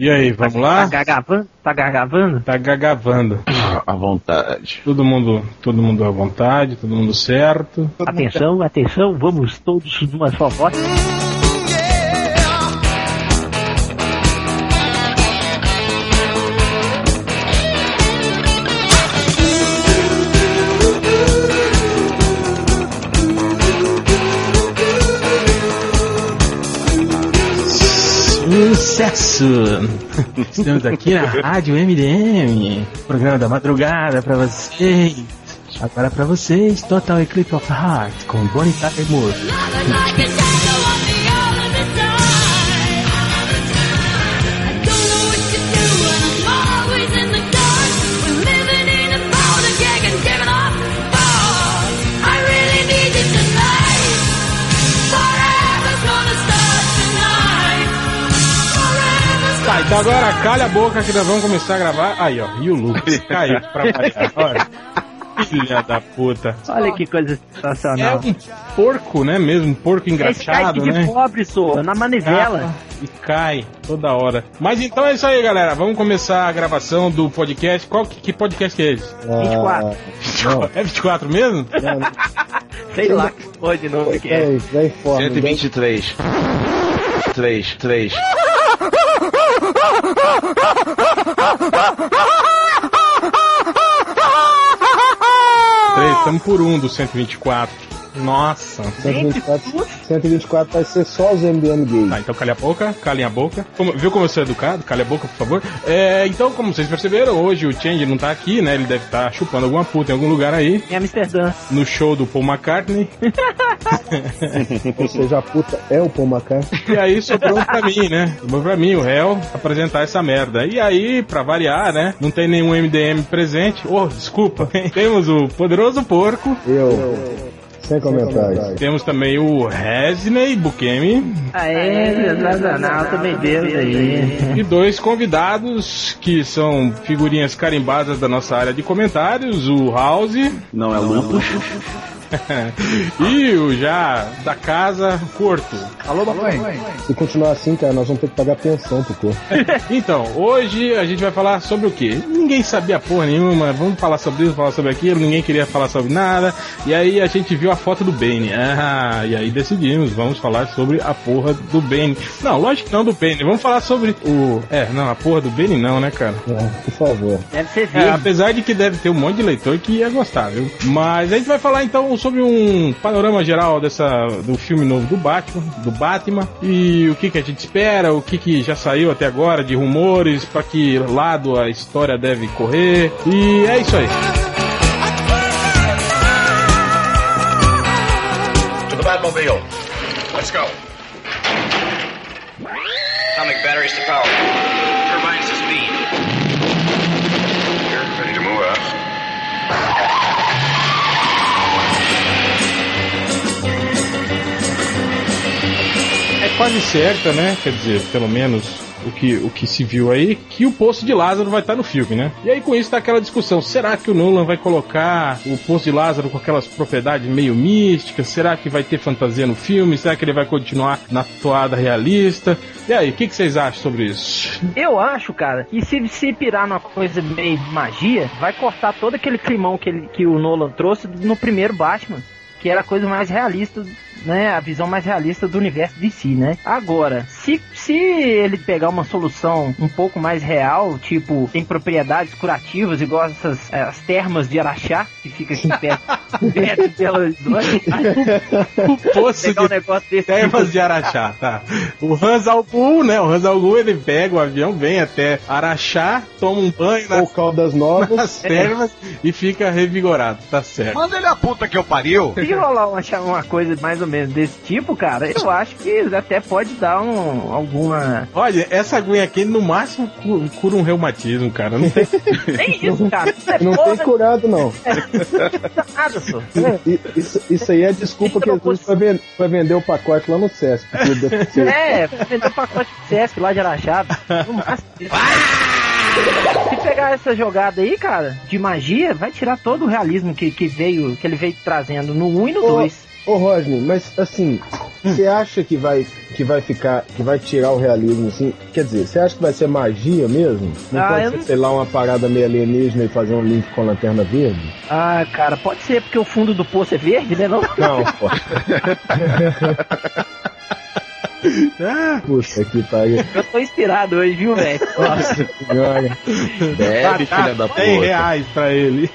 E aí, vamos lá? Tá gagavando? Tá gagavando? Tá gagavando. À vontade. Todo mundo, todo mundo à vontade, todo mundo certo. Atenção, atenção, vamos todos numa só voz. Sucesso! Estamos aqui na Rádio MDM, programa da madrugada pra vocês. Agora pra vocês, Total Eclipse of Heart com Bonnie Tyler Moore. Então agora calha a boca que nós vamos começar a gravar. Aí, ó, e o Lucas caiu pra variar. Olha. Filha da puta. Olha que coisa É sensacional. um porco, né? Mesmo, um porco engraxado, né? de pobre, sou, na manivela. E cai toda hora. Mas então é isso aí, galera. Vamos começar a gravação do podcast. Qual que, que podcast que é esse? 24. É 24 mesmo? Sei lá que foi de novo que é. Vem, vem fora. 123. 3, 3. Três, estamos por um do 124. Nossa. 124, 124 vai ser só os MDM gays. Tá, então calha a boca, calem a boca. Como- viu como eu sou educado? Calha a boca, por favor. É, então, como vocês perceberam, hoje o Change não tá aqui, né? Ele deve estar chupando alguma puta em algum lugar aí. Em Amsterdã. No show do Paul McCartney. Ou seja, a puta é o Paul McCartney. E aí sobrou pra mim, né? Sobrou pra mim, o réu, apresentar essa merda. E aí, pra variar, né? Não tem nenhum MDM presente. Oh, desculpa. Temos o Poderoso Porco. Eu. Sem comentários. Temos também o Resney Bukemi. Aê, sensacional, também Deus aí. E dois convidados que são figurinhas carimbadas da nossa área de comentários, o House Não é lupus. e o já da casa, Corto. Alô, mamãe? Se continuar assim, cara, nós vamos ter que pagar pensão pro corpo. Então, hoje a gente vai falar sobre o quê? Ninguém sabia porra nenhuma, vamos falar sobre isso, falar sobre aquilo, ninguém queria falar sobre nada. E aí a gente viu a foto do Bane. Ah, e aí decidimos, vamos falar sobre a porra do Bane. Não, lógico que não do Bane, vamos falar sobre o. É, não, a porra do Bane não, né, cara? É, por favor. Deve ser É, apesar de que deve ter um monte de leitor que ia gostar, viu? Mas a gente vai falar então sobre um panorama geral dessa do filme novo do Batman, do Batman, e o que que a gente espera, o que que já saiu até agora de rumores, pra que lado a história deve correr. E é isso aí. Batmobile. Let's go. Quase certa, né? Quer dizer, pelo menos o que, o que se viu aí, que o Poço de Lázaro vai estar no filme, né? E aí com isso tá aquela discussão, será que o Nolan vai colocar o Poço de Lázaro com aquelas propriedades meio místicas? Será que vai ter fantasia no filme? Será que ele vai continuar na toada realista? E aí, o que, que vocês acham sobre isso? Eu acho, cara, que se se pirar numa coisa meio magia, vai cortar todo aquele climão que, ele, que o Nolan trouxe no primeiro Batman. Que era a coisa mais realista, né? A visão mais realista do universo de si, né? Agora, se, se ele pegar uma solução um pouco mais real, tipo, tem propriedades curativas, igual essas eh, as termas de Araxá, que fica aqui perto, perto de Belo Horizonte, aí O Poço pegar um de negócio desse Termas de Araxá, tá? O Hans Algu, né? O Hans Algu, ele pega o avião, vem até Araxá, toma um banho Ou nas, Caldas Novas. nas termas e fica revigorado, tá certo. Manda ele a puta que eu pariu. Se rolar uma, uma coisa mais ou menos desse tipo, cara, eu acho que até pode dar um, alguma. Olha, essa aguinha aqui no máximo cu- cura um reumatismo, cara. Não tem... Nem isso, cara. Isso é Não porra tem curado, não. I- Isso, isso aí é desculpa que Jesus vender o pacote lá no Sesc. É, vendeu pacote de Sesc lá de Araxá. No máximo. Se pegar essa jogada aí, cara, de magia, vai tirar todo o realismo que, que veio, que ele veio trazendo no 1 e no Ô, 2. Ô Rodney, mas assim, você acha que vai, que vai ficar, que vai tirar o realismo assim? Quer dizer, você acha que vai ser magia mesmo? Não Ah, pode ser, não- sei lá, uma parada meio alienígena e fazer um link com a lanterna verde? Ah, cara, pode ser porque o fundo do poço é verde, né? Não? Não, pô. Puta que pariu. Eu tô inspirado hoje, viu, velho? Nossa senhora. Bebe, filha da 100 puta. reais pra ele.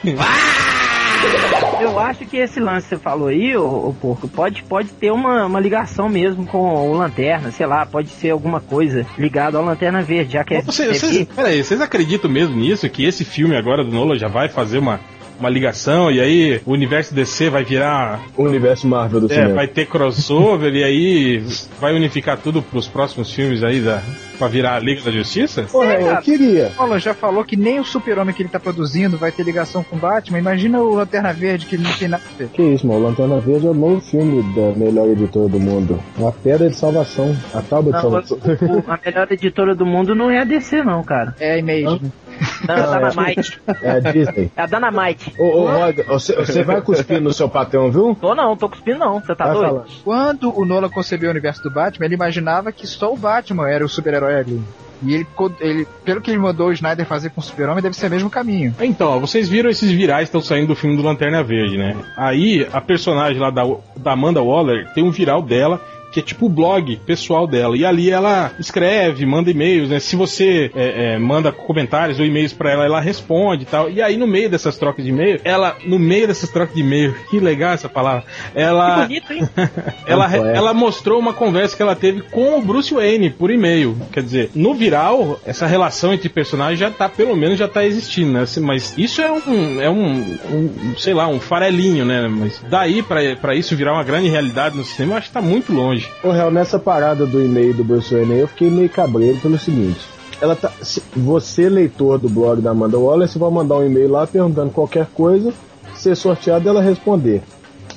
Eu acho que esse lance que você falou aí, ô, ô porco, pode, pode ter uma, uma ligação mesmo com o Lanterna, sei lá, pode ser alguma coisa ligada ao Lanterna Verde, já que é. Vocês, vocês, peraí, vocês acreditam mesmo nisso? Que esse filme agora do Nolan já vai fazer uma, uma ligação e aí o universo DC vai virar. O universo Marvel do É, cinema. vai ter crossover e aí vai unificar tudo pros próximos filmes aí da, pra virar a Liga da Justiça? Porra, É, eu queria. Nolan já falou que nem o super-homem que ele tá produzindo vai ter ligação com o Batman. Imagina o Lanterna Verde, que ele não tem nada a ver. Que isso, mano? Lanterna Verde é o novo filme da melhor editora do mundo. A pedra de salvação. A tábua de Não, salvação. o- a melhor editora do mundo não é a DC, não, cara. É a Image. Né? Não, é a Dynamite. É a Disney. É a Dynamite. Ô, ô Rod, você, você vai cuspir no seu patrão, viu? Tô não, tô cuspindo não, você tá Vai doido? falar. Quando o Nolan concebeu o universo do Batman, ele imaginava que só o Batman era o super-herói ali. E ele, ele, pelo que ele mandou o Snyder fazer com o super-homem, deve ser o mesmo caminho. Então, ó, vocês viram esses virais que estão saindo do filme do Lanterna Verde, né? Aí, a personagem lá da, da Amanda Waller tem um viral dela que é tipo o blog pessoal dela. E ali ela escreve, manda e-mails, né? Se você é, é, manda comentários ou e-mails pra ela, ela responde e tal. E aí, no meio dessas trocas de e-mail, ela, no meio dessas trocas de e-mail, que legal essa palavra, Que ela, bonito, hein? ela, ela mostrou uma conversa que ela teve com o Bruce Wayne por e-mail. Quer dizer, no viral, essa relação entre personagens já tá, pelo menos já tá existindo, né? Assim, Mas isso é um, é um, um, sei lá, um farelinho, né? Mas daí pra, pra isso virar uma grande realidade no cinema, eu acho que tá muito longe. Ô, real, nessa parada do e-mail do Bruce Wayne, eu fiquei meio cabreiro pelo seguinte. Ela tá, se- você, leitor do blog da Amanda Waller, você vai mandar um e-mail lá perguntando qualquer coisa, ser sorteado ela responder.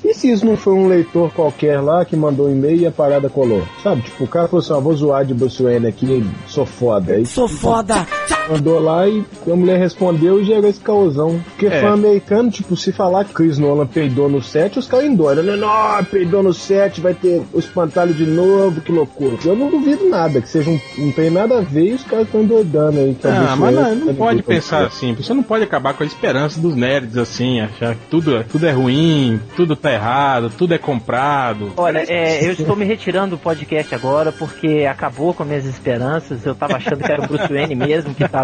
E se isso não foi um leitor qualquer lá que mandou um e-mail e a parada colou? Sabe, tipo, o cara falou assim, ó, vou zoar de Bruce Wayne aqui, sou foda. Aí Sou foda. Mandou lá e a mulher respondeu e gerou esse causão. Porque É. fã americano, tipo, se falar que Chris Nolan peidou no set, os caras endoidam, né? Não, peidou no set, vai ter o espantalho de novo, que loucura. Eu não duvido nada, que seja um. Não tem nada a ver e os caras estão endoidando aí. é o Ah, mas não, não tá pode pensar assim. Você não pode acabar com a esperança dos nerds assim, achar que tudo, tudo é ruim, tudo tá errado, tudo é comprado. Olha, é, eu estou me retirando do podcast agora porque acabou com minhas esperanças. Eu tava achando que era o Bruce Wayne mesmo que tava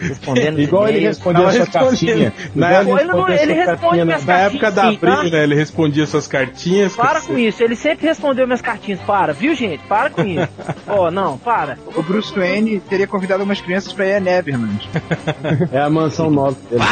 respondendo os Igual ele respondeu a Tava sua respondendo. cartinha. Na Ele não- responde minhas Na época da tá? Abril, né? Ele respondia suas cartinhas. Para com isso, ele sempre respondeu minhas cartinhas. Para, viu, gente? Para com isso. Ó, não, para. O Bruce Wayne teria convidado algumas crianças pra ir a Neverland. É a mansão nova dele.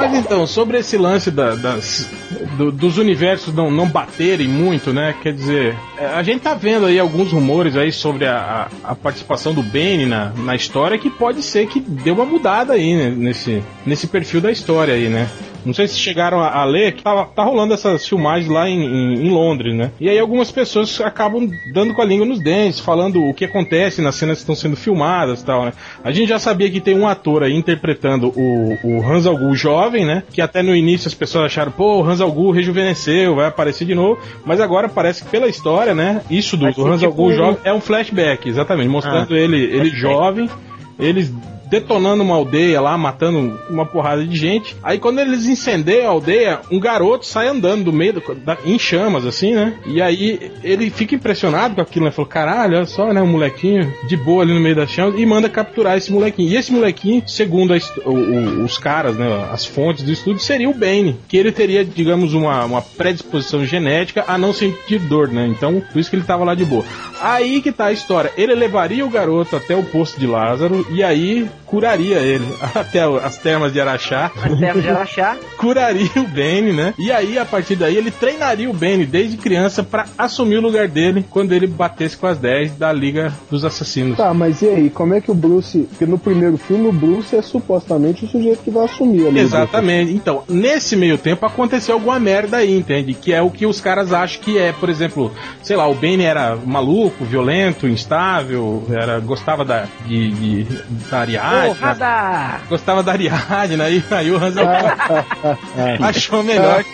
Mas então, sobre esse lance da- das, do- dos universos não, não baterem muito, né? Quer dizer, é, a gente tá vendo aí alguns rumores aí sobre a, a- participação do Bane na, na história que pode ser que deu uma mudada aí né, nesse, nesse perfil da história aí, né? Não sei se chegaram a, a ler que tá, tá rolando essas filmagens lá em, em- em Londres, né? E aí algumas pessoas acabam dando com a língua nos dentes, falando o que acontece nas cenas que estão sendo filmadas e tal, né? A gente já sabia que tem um ator aí interpretando o, o Hans Algu jovem, né? Que até no início as pessoas acharam, pô, o Hans Algu rejuvenesceu, vai aparecer de novo. Mas agora parece que pela história, né? Isso do, do Hans tipo Algu jovem é um flashback, exatamente, mostrando Ah, ele, ele flashback. jovem, eles detonando uma aldeia lá, matando uma porrada de gente. Aí quando eles incendeiam a aldeia, um garoto sai andando do meio, da, em chamas, assim, né? E aí ele fica impressionado com aquilo, né? Falou, caralho, olha só, né? Um molequinho de boa ali no meio das chamas e manda capturar esse molequinho. E esse molequinho, segundo a o- o- os caras, né? As fontes do estudo, seria o Bane. Que ele teria, digamos, uma, uma predisposição genética a não sentir dor, né? Então, por isso que ele tava lá de boa. Aí que tá a história. Ele levaria o garoto até o posto de Lázaro e aí curaria ele até as termas de Araxá, As terras de Araxá. curaria o Benny, né? E aí a partir daí ele treinaria o Benny desde criança pra assumir o lugar dele quando ele batesse com as 10 da Liga dos Assassinos. Tá, mas e aí, como é que o Bruce. Porque no primeiro filme o Bruce é supostamente o sujeito que vai assumir ali. Exatamente. Então, nesse meio tempo aconteceu alguma merda aí, entende? Que é o que os caras acham que é, por exemplo, sei lá, o Benny era maluco, violento, instável, era gostava da de, de- da Ariadne. Porrada! Gostava da Ariadne, aí, aí o Hans achou melhor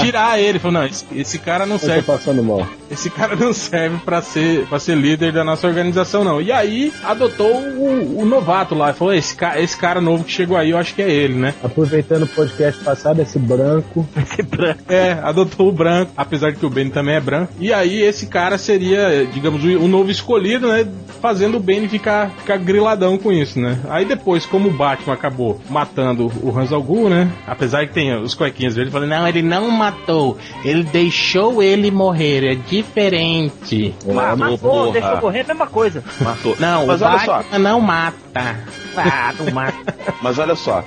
tirar ele. Falou, não, esse, esse cara não tô serve passando mal. esse cara não serve pra ser, pra ser líder da nossa organização, não. E aí adotou o, o novato lá. Falou: esse, ca- esse cara novo que chegou aí, eu acho que é ele, né? Aproveitando o podcast passado, esse branco. Esse branco. É, adotou o branco, apesar de que o Benny também é branco. E aí esse cara seria, digamos, o, o novo escolhido, né? Fazendo o Benny ficar, ficar griladão com isso, né? Aí depois, como o Batman acabou matando o Hans Algu, né? Apesar que tem os cuequinhas verdes falando, não, ele não matou, ele deixou ele morrer, é diferente. Ah, matou, porra. deixou correr, mesma coisa. Matou. Não, Mas o olha Batman só, não mata. Não mata. mas olha só.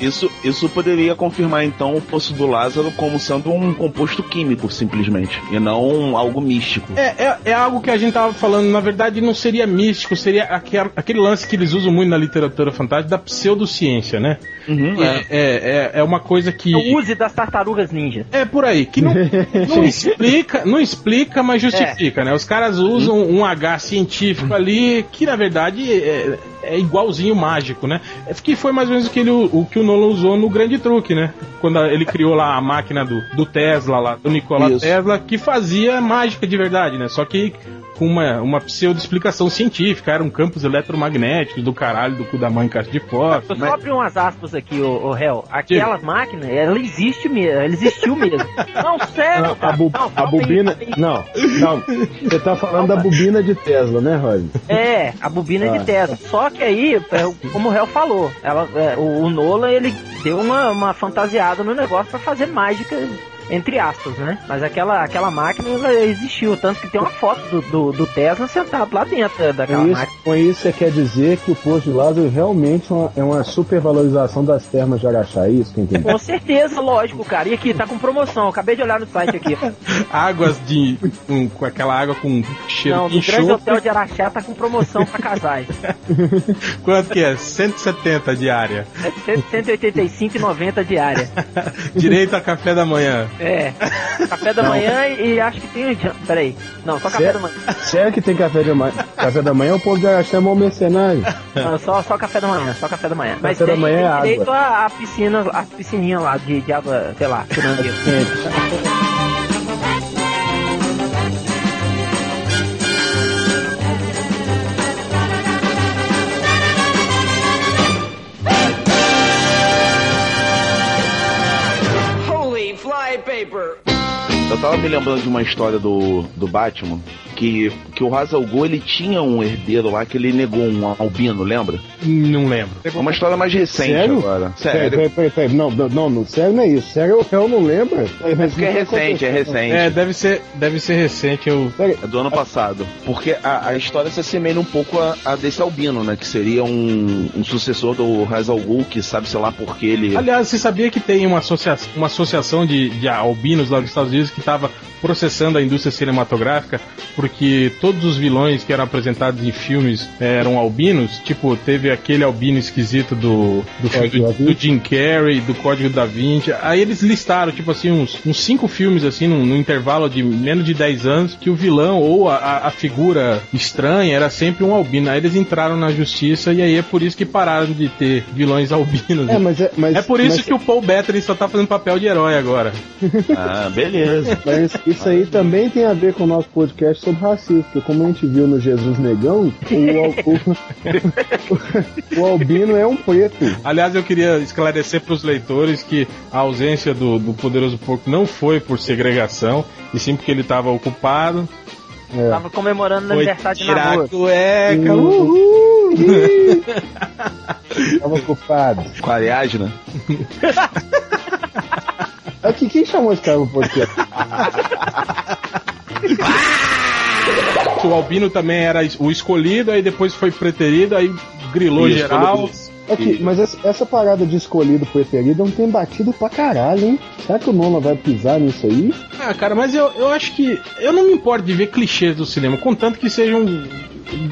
Isso, isso poderia confirmar então o poço do Lázaro como sendo um composto químico, simplesmente, e não algo místico. É, é, é algo que a gente tava falando, na verdade não seria místico, seria aquele, aquele lance que eles usam muito na literatura fantástica da pseudociência, né? Uhum, É, é, é, é uma coisa que. É o use das tartarugas ninja. É por aí, que não, não explica, não explica, mas justifica, né? Os caras usam um H científico ali que na verdade é, é igualzinho mágico, né? É Que foi mais ou menos o que, ele, o que o Nolan usou no Grande Truque, né? Quando ele criou lá a máquina do, do Tesla, lá, do Nikola Isso. Tesla, que fazia mágica de verdade, né? Só que com uma, uma pseudo-explicação científica, eram campos eletromagnéticos do caralho do cu da mãe em caixa de fósforo. Eu só abrir umas aspas aqui, ô, ô Hel. Aquela máquina, ela existe mesmo, ela existiu mesmo. Não, sério, Não, a, cara. bu- Não, a bobina. aí. Não, não. Você tá falando da bobina de Tesla, né, Roger? É, a bobina Ah. de Tesla. Só que aí, é, como o Hel falou, ela, é, o, o Nolan ele deu uma, uma fantasiada no negócio pra fazer mágica. Entre aspas, né? Mas aquela, aquela máquina ela existiu, tanto que tem uma foto do, do, do Tesla sentado lá dentro daquela Com isso, máquina. com isso você quer dizer que o posto de Lázaro realmente é uma, é uma supervalorização das termas de Araxá, é isso que eu entendi? Com certeza, lógico, cara. E aqui, tá com promoção. Acabei de olhar no site aqui. Águas de. com, com aquela água com cheiro Não, de no Grande. Hotel de Araxá tá com promoção pra casais. Quanto que é? 170 diária. É 185,90 diária. Direito a café da manhã. É. Café da manhã e, e acho que tem. Peraí. Não, só café da manhã. Sério que tem café, de manhã? café da manhã? O povo Araxá é mau mercenário. Não, só, só café da manhã, só café da manhã. Mas Café da tem, manhã é tem direito água. a, a piscina, a piscininha lá de, de água, sei lá, Eu tava me lembrando de uma história do, do Batman que, que o Ghul, ele tinha um herdeiro lá que ele negou um albino, lembra? Não lembro. É uma história mais recente Sério? agora. Sério. peraí, peraí, peraí. Não, não, não, não, sério não é isso. Sério eu não lembro. Mas Porque é o que recente, é recente. É, deve ser, deve ser recente. Eu... É do ano passado. Porque a, a história se assemelha um pouco a, a desse albino, né? Que seria um, um sucessor do Ra's al Ghul, que sabe, sei lá, por que ele... Aliás, você sabia que tem uma, associa uma associação de, de albinos lá dos Estados Unidos que estava processando a indústria cinematográfica porque todos os vilões que eram apresentados em filmes eh, eram albinos? Tipo, teve aquele albino esquisito do, do filme do, do Jim Carrey, do Código da Vinci. Aí eles listaram, tipo assim, uns, uns cinco filmes, assim, num, num intervalo de menos de 10 anos, que o vilão ou a, a- a figura estranha era sempre um albino. Aí eles entraram na justiça e aí é por isso que pararam de ter vilões albinos. É, mas é, mas, É por isso mas, que o Paul Bettany só tá fazendo papel de herói agora. Ah, beleza. mas isso aí também tem a ver com o nosso podcast sobre porque como a gente viu no Jesus Negão, o, al- o, o albino é um preto. Aliás, eu queria esclarecer para os leitores que a ausência do, do poderoso porco não foi por segregação, e sim porque ele estava ocupado. É. Tava comemorando o Foi aniversário de tirar a namoro. cueca. Uhul. Uhul. Tava ocupado. Com a Ariadna. Aqui, quem chamou esse cara pro podcast? O Albino também era o escolhido, aí depois foi preterido, aí grilou Isso, geral. quando- Aqui, mas essa, parada de escolhido preferido é um tem batido pra caralho, hein? Será que o Nolan vai pisar nisso aí? Ah, cara, mas eu, eu acho que. Eu não me importo de ver clichês do cinema, contanto que sejam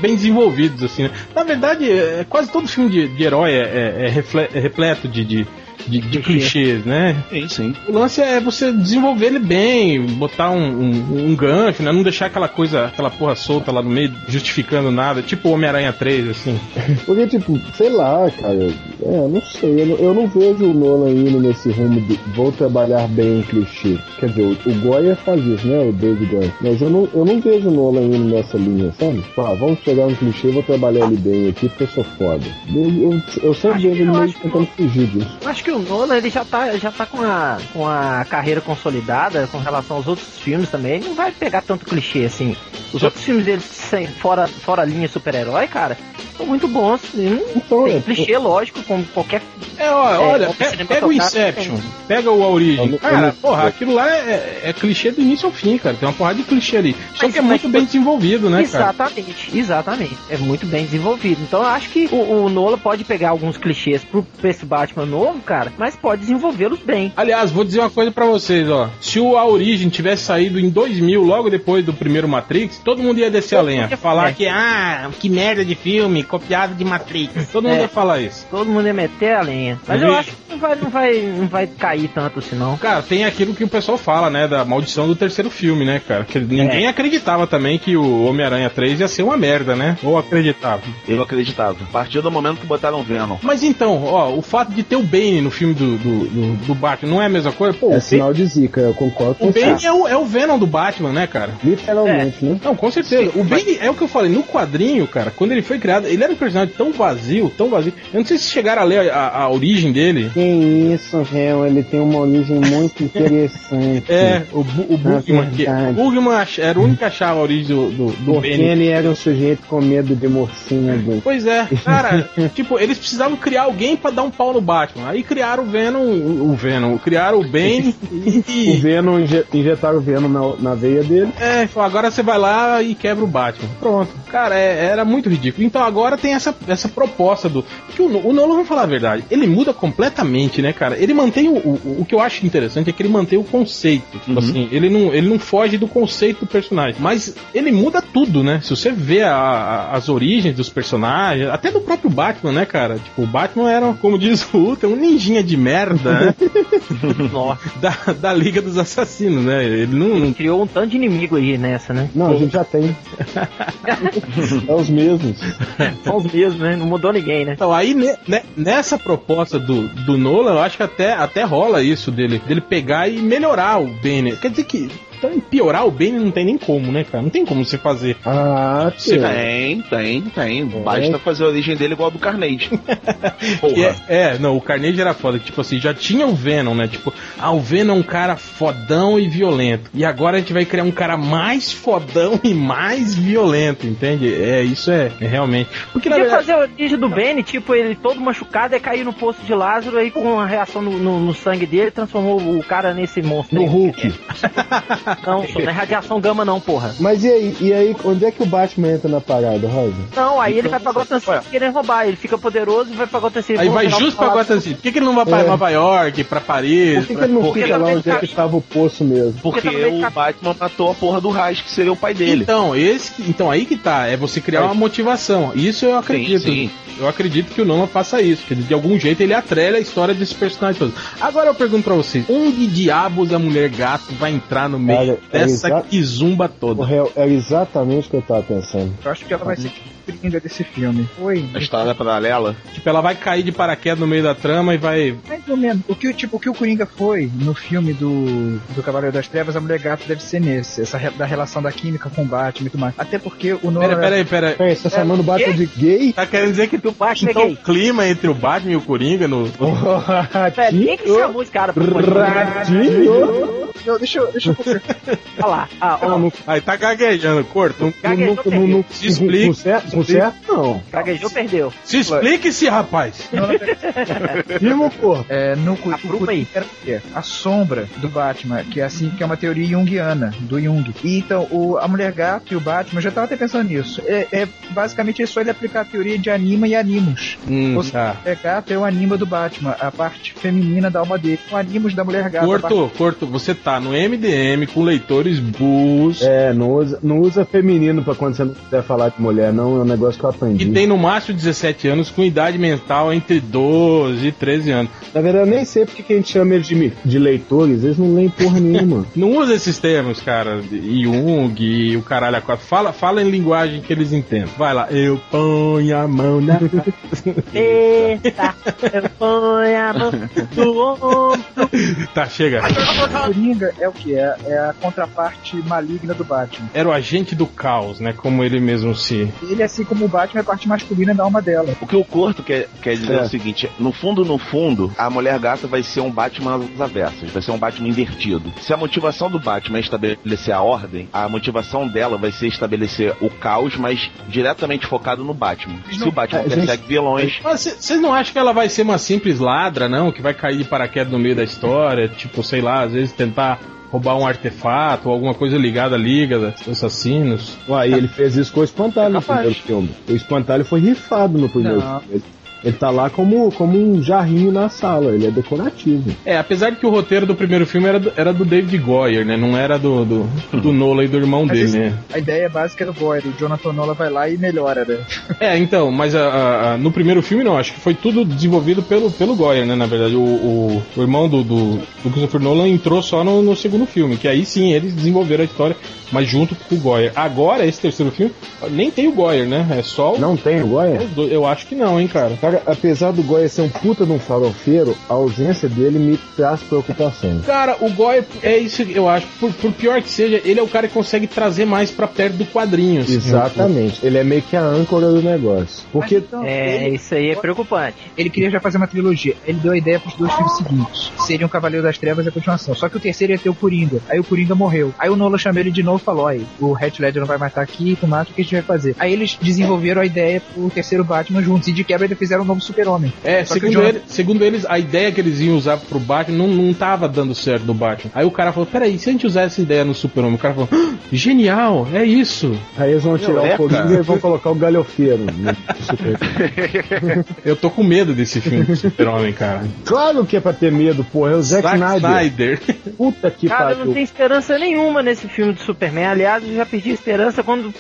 bem desenvolvidos, assim, né? Na verdade, é, quase todo filme de, de herói é, é- é refle- é repleto de, de, de, de Clichê. clichês, né? Sim, sim. O lance é você desenvolver ele bem, botar um, um, um gancho, né? Não deixar aquela coisa, aquela porra solta lá no meio, justificando nada, tipo o Homem-Aranha 3, assim. Porque, tipo, sei lá, cara. É, não sei. Eu não, eu não vejo o Nolan indo nesse rumo de vou trabalhar bem em clichê. Quer dizer, o, o Goya faz isso, né? O David Goya. Mas eu não, eu não vejo o Nolan indo nessa linha, sabe? Tipo, ah, vamos pegar um clichê e vou trabalhar ele bem aqui porque eu sou foda. Eu, eu, eu sempre vejo ele meio tentando fugir disso. Acho que o Nolan ele já tá, já tá com, a, com a carreira consolidada com relação aos outros filmes também. Ele não vai pegar tanto clichê assim. Os outros filmes dele, sem, fora, fora a linha super-herói, cara, são muito bons. Não Então, tem é, clichê, lógico, como qualquer. É, ó, olha, como pe- cinematográfico pega o Inception, tem. pega o A Origem. Eu não- eu Cara, não- porra, aquilo lá é, é clichê do início ao fim, cara. Tem uma porrada de clichê ali. Só Mas- que é mas- muito bem desenvolvido, né, cara? exatamente, exatamente. É muito bem desenvolvido. Então eu acho que o, o Nolan pode pegar alguns clichês pro, pra esse Batman novo, cara, mas pode desenvolvê-los bem. Aliás, vou dizer uma coisa pra vocês, ó. Se o A Origem tivesse saído em 2000, logo depois do primeiro Matrix, todo mundo ia descer a Todo lenha. Falar é. que, ah, que merda de filme, copiado de Matrix. Todo mundo É. ia falar isso. Todo mundo ia meter a lenha. Mas eu acho que não vai, não vai, não vai cair tanto assim, não. Cara, tem aquilo que o pessoal fala, né, da maldição do terceiro filme, né, cara? Que ninguém acreditava também que o Homem-Aranha 3 ia ser uma merda, né? Ou acreditava. Eu acreditava. A partir do momento que botaram o Venom. Mas então, ó, o fato de ter o Bane no filme do, do, do, do Batman não é a mesma coisa? Pô, É sinal de zica, eu concordo com o. Bane é, o, é o Venom do Batman, né, cara? Literalmente, né? Não, com certeza. o Bane é o que eu falei, no quadrinho, cara, quando ele foi criado, ele era um personagem tão vazio, tão vazio. Eu não sei se chegaram a ler a, a origem dele. Que isso, réu, ele tem uma origem muito interessante. É, o, o Bugman, o Bugman era o único que achava a origem do, do, do Porque Bane. ele era um sujeito com medo de morcego. Pois é, cara, tipo, eles precisavam criar alguém pra dar um pau no Batman. Aí criaram o Venom, o, o Venom, criaram o Bane O e. Venom, inje- injetaram o Venom na, na veia dele. É, agora você vai lá e quebra o Batman. Pronto. Cara, é- era muito ridículo. Então agora tem essa, essa proposta do. Que o, o Nolan vai falar a verdade. Ele muda completamente, né, cara? Ele mantém o, o. o que eu acho interessante é que ele mantém o conceito. Tipo assim, ele não, ele não foge do conceito do personagem. Mas ele muda tudo, né? Se você vê a- a- as origens dos personagens, até do próprio Batman, né, cara? Tipo, o Batman era, como diz o Ultra, um ninjinha de merda, né? Nossa, da, da Liga dos Assassinos, né? Ele não, não criou um tanto de inimigo aí nessa, né? Não, a gente já tem. é os mesmos. São os mesmos, né? Não mudou ninguém, né? Então, aí ne- ne- nessa proposta do, do Nolan, eu acho que até, até rola isso dele, dele pegar e melhorar o Bane. Quer dizer que então, piorar o Bane não tem nem como, né, cara? Não tem como você fazer. Ah, Você tem. Tem, tem, tem. Basta fazer a origem dele igual a do Carnage. Porra. é, é, não, o Carnage era foda. Tipo assim, já tinha o Venom, né? Tipo, ah, o Venom é um cara fodão e violento. E agora a gente vai criar um cara mais fodão e mais violento, entende? É, isso é, é realmente. Porque na Podia verdade. fazer a origem do Benny, tipo, ele todo machucado, aí caiu no poço de Lázaro, aí com a reação no, no- no sangue dele, transformou o cara nesse monstro. No. Hulk. Não, não é radiação gama não, porra. Mas e aí, e aí, onde é que o Batman entra na parada, Rosa? Não, aí ele vai pra Gotham City querendo roubar, ele fica poderoso e vai pra Gotham City. Aí vai justo pra. Gotham City. Por que, que ele não vai pra É. Nova York, pra Paris? Por que, que pra- ele não Porque fica lá onde é que estava o poço mesmo? Porque Porque o Batman matou a porra do Raiz, que seria o pai dele. Então, esse, que- então aí que tá, é você criar uma motivação. Isso eu acredito. sim. Eu acredito que o Nolan faça isso, que de algum jeito ele atrela a história desses personagens todos. Agora eu pergunto pra vocês, onde diabos a mulher gato vai entrar no meio Cara, é dessa O toda? é exatamente o que eu tava pensando. Eu acho que ela vai ser coringa desse filme. Foi. A história paralela. Tipo, ela vai cair de paraquedas no meio da trama e vai. Mais ou menos. O que, tipo, o que o Coringa foi no filme do, do Cavaleiro das Trevas, a Mulher Gato deve ser nesse. Essa re- da relação da química com o Batman e tudo mais. Até porque o Nolan... Pera, pera aí, pera aí. Peraí, você tá chamando o Batman de gay? Tá querendo dizer que tu Batman é então, o clima entre o Batman e o Coringa no. Velho, quem que chamou esse cara Ratinho? Eu- deixa eu... Deixa eu Olha lá. Ah, ó, Aí tá gaguejando, corto. Um- Gaguejou, No- no- no- Se explique. Com certo, com certo, não. gaguejou, perdeu. Se explique-se, rapaz. Firmo, pô. É, no cu- o Apruma aí. Coringa era o quê? a sombra do Batman, que é assim que é uma teoria junguiana, do Jung. E então, o, a Mulher Gato e o Batman, eu já tava até pensando nisso. É, é basicamente é só ele aplicar a teoria de anima e animus. Hum, Ou seja, tá. a Mulher Gato é o anima do Batman, a parte feminina da alma dele. O animus da Mulher Gato. a parte- Corto, corto, você tá no MDM com leitores burros. É, não usa, não usa feminino pra quando você não quiser falar de mulher, não. É um negócio que eu aprendi. E tem no máximo 17 anos com idade mental entre 12 e 13 anos. Na verdade, eu nem sei porque que a gente chama eles de, de leitores, eles não leem porra nenhuma. Não usa esses termos, cara. Jung e o caralho a quatro. Fala, fala em linguagem que eles entendem. Vai lá. Eu ponho a mão na. Eita, eu ponho a mão do ombro. tá, chega. Coringa é o que? É, é a contraparte maligna do Batman. Era o agente do caos, né? Como ele mesmo se. Ele, assim como o Batman, é a parte masculina da alma dela. O que o Corto quer, quer dizer é. É. o seguinte: no fundo, no fundo, a mulher gata vai ser um Batman às avessas, vai ser um Batman invertido. Se a motivação do Batman é estabelecer a ordem, a motivação dela vai ser estabelecer o caos, mas diretamente focado no Batman. Se o Batman a persegue gente- vilões. Mas vocês não acham que ela vai ser uma simples ladra, não? Que vai cair de paraquedas no meio da história? Tipo, sei lá, às vezes tentar roubar um artefato ou alguma coisa ligada à Liga dos Assassinos. Ué, e ele fez isso com o Espantalho É no primeiro filme. O Espantalho foi rifado no primeiro Não. filme. Ele, tá lá como, como um jarrinho na sala, ele é decorativo. É, apesar de que o roteiro do primeiro filme era do, era do David Goyer, né? Não era do, do, do Nolan e do irmão Mas dele, né? A ideia básica é do Goyer, o Jonathan Nolan vai lá e melhora, né? É, então, mas a- a- a- no primeiro filme não, acho que foi tudo desenvolvido pelo, pelo Goyer, né? Na verdade, o, o, o irmão do, do, do Christopher Nolan entrou só no, no segundo filme, que aí sim eles desenvolveram a história, mas junto com o Goyer. Agora, esse terceiro filme, nem tem o Goyer, né? É só o. Não tem o Goya? os dois. Eu acho que não, hein, cara. Cara, apesar do Goya ser um puta de um farofeiro, a ausência dele me traz preocupação. Cara, o Goyer é isso, eu acho. Por, por pior que seja, ele é o cara que consegue trazer mais pra perto do quadrinho. assim. Exatamente. Ele é meio que a âncora do negócio. Porque então, É, ele, isso aí é preocupante. ele queria já fazer uma trilogia. Ele deu a ideia pros dois filmes seguintes. Seriam Cavaleiro das Trevas e a continuação. Só que o terceiro ia ter o Coringa. Aí o Coringa morreu. Aí o Nolan chamou ele de novo e falou: Aí, o Heath Ledger não vai matar aqui, tu mata, o que a gente vai fazer? Aí eles desenvolveram a ideia pro terceiro Batman juntos. E de quebra ainda fizeram um novo super-homem. É, Só segundo, o Jonathan- ele- segundo eles, a ideia que eles iam usar pro Batman não, não tava dando certo no Batman. Aí o cara falou: peraí, se a gente usar essa ideia no Super-Homem? O cara falou: "Ah, genial, é isso. aí eles vão tirar Eureka. o Coringa e vão colocar o galhofeiro. no Super- Eu tô com medo desse filme do Super-Homem, cara. claro que é pra ter medo, porra. É o Zack, Zack Snyder. Snyder. Puta que Cara, eu pariu. não tenho esperança nenhuma nesse filme do Superman. Aliás, eu já perdi a esperança quando,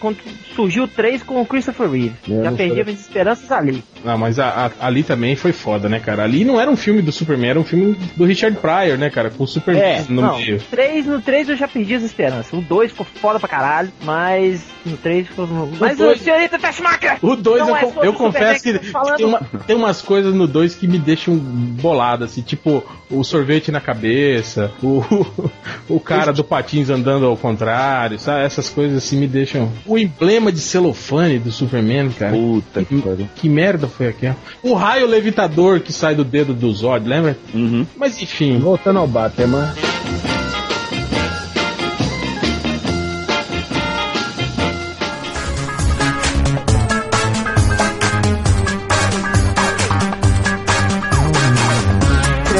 quando surgiu o 3 com o Christopher Reeve. Eu já perdi minhas esperanças ali. Não, mas a- a- ali também foi foda, né, cara? Ali não era um filme do Superman, era um filme do Richard Pryor, né, cara? Com o Superman É, no não, meio. 3, no 3 eu já perdi as esperanças. O 2 ficou foda pra caralho, mas no 3 ficou. Mas dois- o senhorita Tashmaker! O 2, Não eu, é eu confesso que, que falando. tem, uma- tem umas coisas no 2 que me deixam bolado, assim, tipo o sorvete na cabeça, o, o cara do patins andando ao contrário, sabe? Essas coisas assim me deixam. O emblema de celofane do Superman, cara. Puta que pariu. Que merda foi aquela? O raio levitador que sai do dedo do Zod, lembra? Uhum. Mas enfim. Voltando ao Batman.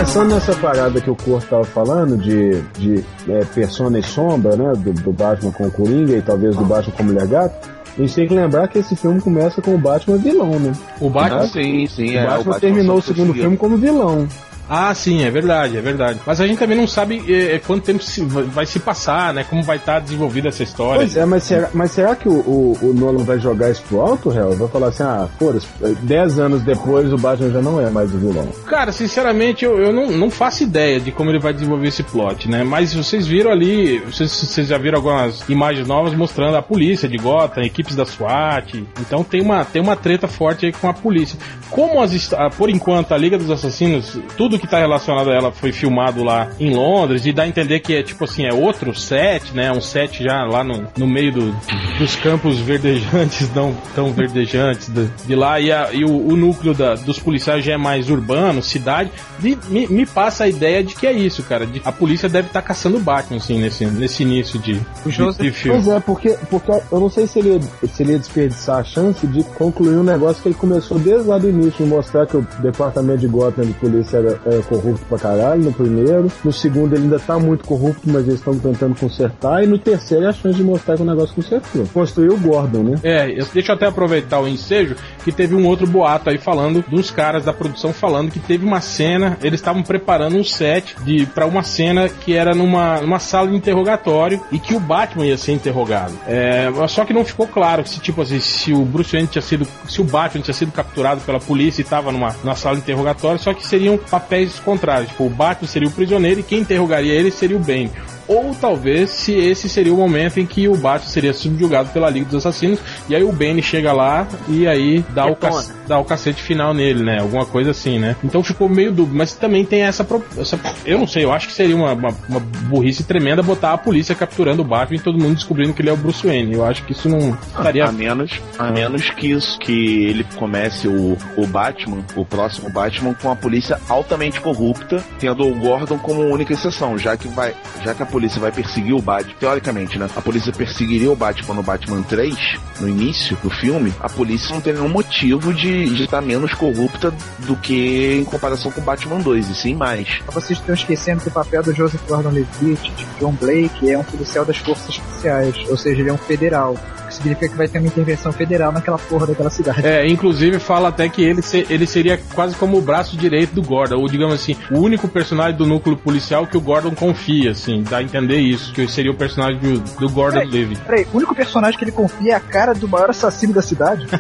Pensando nessa parada que o Corto tava falando, de, de é, persona e sombra, né? Do, do Batman com o Coringa e talvez do Batman com a Mulher Gato, a gente tem que lembrar que esse filme começa com o Batman vilão, né? O Batman. Ah, sim, sim. O é, Batman terminou o segundo filme como vilão. Ah, sim, é verdade, é verdade. Mas a gente também não sabe eh, quanto tempo se- vai se passar, né? Como vai estar desenvolvida essa história. Pois é, mas será, mas será que o, o, o Nolan vai jogar isso pro alto, Real? Vai falar assim, ah, foda-se, 10 anos depois o Batman já não é mais o vilão. Cara, sinceramente, eu, eu não, não faço ideia de como ele vai desenvolver esse plot, né? Mas vocês viram ali, vocês, vocês já viram algumas imagens novas mostrando a polícia de Gotham, equipes da SWAT. Então tem uma, tem uma treta forte aí com a polícia. Como as, por enquanto a Liga dos Assassinos, tudo que tá relacionado a ela foi filmado lá em Londres e dá a entender que é tipo assim, é outro set, né? Um set já lá no, no meio do- dos campos verdejantes, não tão verdejantes de, de lá, e, a- e o, o núcleo da- dos policiais já é mais urbano, cidade. E me, me passa a ideia de que é isso, cara. de- a polícia deve estar caçando o Batman, assim, nesse, nesse início de, O de, Joseph- de filme. Pois é, porque, porque eu não sei se ele, se ele ia desperdiçar a chance de concluir um negócio que ele começou desde lá do início, de mostrar que o departamento de Gotham de polícia era é, corrupto pra caralho no primeiro. No segundo ele ainda tá muito corrupto, mas eles estão tentando consertar. E no terceiro é a chance de mostrar que o negócio consertou. Construiu o Gordon, né? É, eu- deixa eu até aproveitar o ensejo que teve um outro boato aí falando dos caras da produção falando que teve uma cena, eles estavam preparando um set de para uma cena que era numa, numa sala de interrogatório e que o Batman ia ser interrogado. É, só que não ficou claro se tipo assim, se o Bruce Wayne tinha sido, se o Batman tinha sido capturado pela polícia e estava numa, numa sala de interrogatório, só que seriam papéis contrários. Tipo, o Batman seria o prisioneiro e quem interrogaria ele seria o Bane. Ou talvez se esse seria o momento em que o Batman seria subjugado pela Liga dos Assassinos e aí o Bane chega lá e aí dá o, cac- dá o cacete final nele, né? Alguma coisa assim, né? Então ficou meio dúbio, mas também tem essa, pro- essa- eu não sei, eu acho que seria uma, uma, uma burrice tremenda botar a polícia capturando o Batman e todo mundo descobrindo que ele é o Bruce Wayne. Eu acho que isso não estaria A menos, a menos que isso, que ele comece o, o Batman, o próximo Batman, com a polícia altamente corrupta, tendo o Gordon como única exceção, já que vai, já que a polícia vai perseguir o Batman, teoricamente, né? A polícia perseguiria o Batman no Batman 3, no início do filme, a polícia não tem nenhum motivo de de estar menos corrupta do que em comparação com o Batman 2, e sim mais. Vocês estão esquecendo que o papel do Joseph Gordon-Levitt, de John Blake, é um policial das forças especiais, ou seja, ele é um federal. Significa que vai ter uma intervenção federal naquela porra daquela cidade. É, inclusive fala até que ele, se- ele seria quase como o braço direito do Gordon, ou digamos assim, o único personagem do núcleo policial que o Gordon confia, assim, dá a entender isso, que seria o personagem do, do Gordon Levy. Peraí, o único personagem que ele confia é a cara do maior assassino da cidade?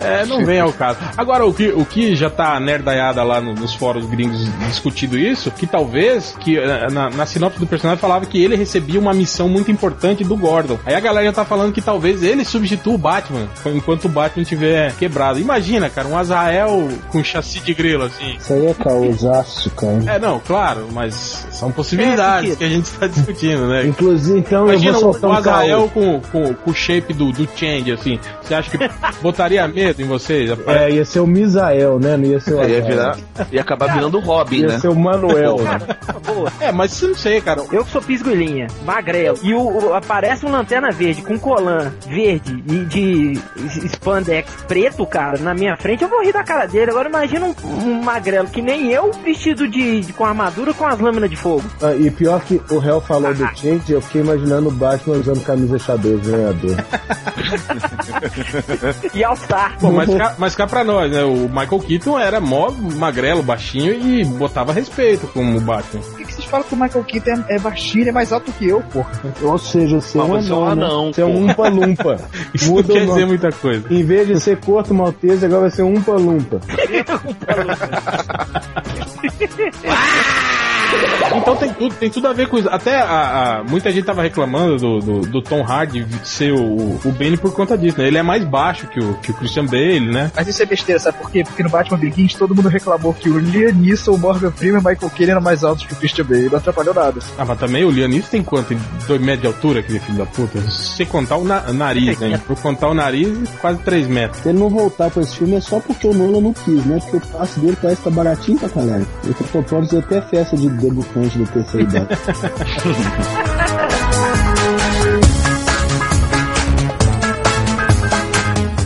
É, não vem ao caso. Agora, o que, o que já tá nerdaiada lá no- nos fóruns gringos discutido isso, que talvez, que eh, na, na sinopse do personagem falava que ele recebia uma missão muito importante do Gordon. Aí a galera já tá falando que talvez ele substitua o Batman, enquanto o Batman tiver quebrado. Imagina, cara, um Azael com chassi de grilo, assim. Isso aí é caosaço, cara. É, não, claro, mas são possibilidades É, que a gente está discutindo, né? Inclusive, então Imagina eu vou soltar um Azael caô. com, com, com o shape do, do Change, assim. Você acha que botaria medo em vocês? É, ia ser o Misael, né? Não ia ser o Ia Azael. virar, ia acabar virando o Robin, Ia né? ser o Manuel. né? É, mas não sei, cara. Eu que sou pisgolinha, magrelo, e o, o- aparece um lanterna verde com colã verde e de spandex preto, cara, na minha frente, eu vou rir da cara dele. Agora imagina um, um magrelo que nem eu, vestido de, de- com armadura com as lâminas de fogo. Ah, e pior que o réu falou do Change, eu fiquei imaginando o Batman usando camisa xadrez ganhador. E All-Star. Bom, mas cá, mas cá pra nós, né? O Michael Keaton era mó magrelo, baixinho e botava respeito como o Batman. Por que, o Michael Keaton é, baixinho, ele é mais alto que eu, porra? Ou seja, você é um você é um anão, né? anão, Você é um umpa-lumpa. Isso Muda quer dizer muita coisa. Em vez de ser corto maltese, agora vai ser um umpa-lumpa. Então tem tudo, tem tudo a ver com isso. Até a, a- muita gente tava reclamando do, do, do Tom Hardy ser o, o Bane por conta disso, né? Ele é mais baixo que o, que o Christian Bale, né? Mas isso é besteira, sabe por quê? Porque no Batman Begins todo mundo reclamou que o Liam Neeson, o Morgan Freeman e o Michael Caine eram mais altos que o Christian Bale. Não atrapalhou nada. Ah, mas também o Lianis tem quanto? Dois metros de altura, aquele filho da puta? Se contar o na- nariz, né? Por contar o nariz, quase 3 metros. Se ele não voltar pra esse filme é só porque o Nolan não quis, né? Porque o passe dele parece que tá baratinho pra caralho. Eu tô pronto fazer até festa de debutante da terceira idade.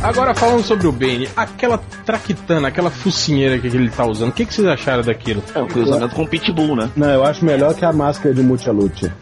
Agora falando sobre o Bane, aquela traquitana, aquela focinheira que ele tá usando, o que, que vocês acharam daquilo? É um cruzamento com o Pitbull, né? Não, eu acho melhor que a máscara de Multialute.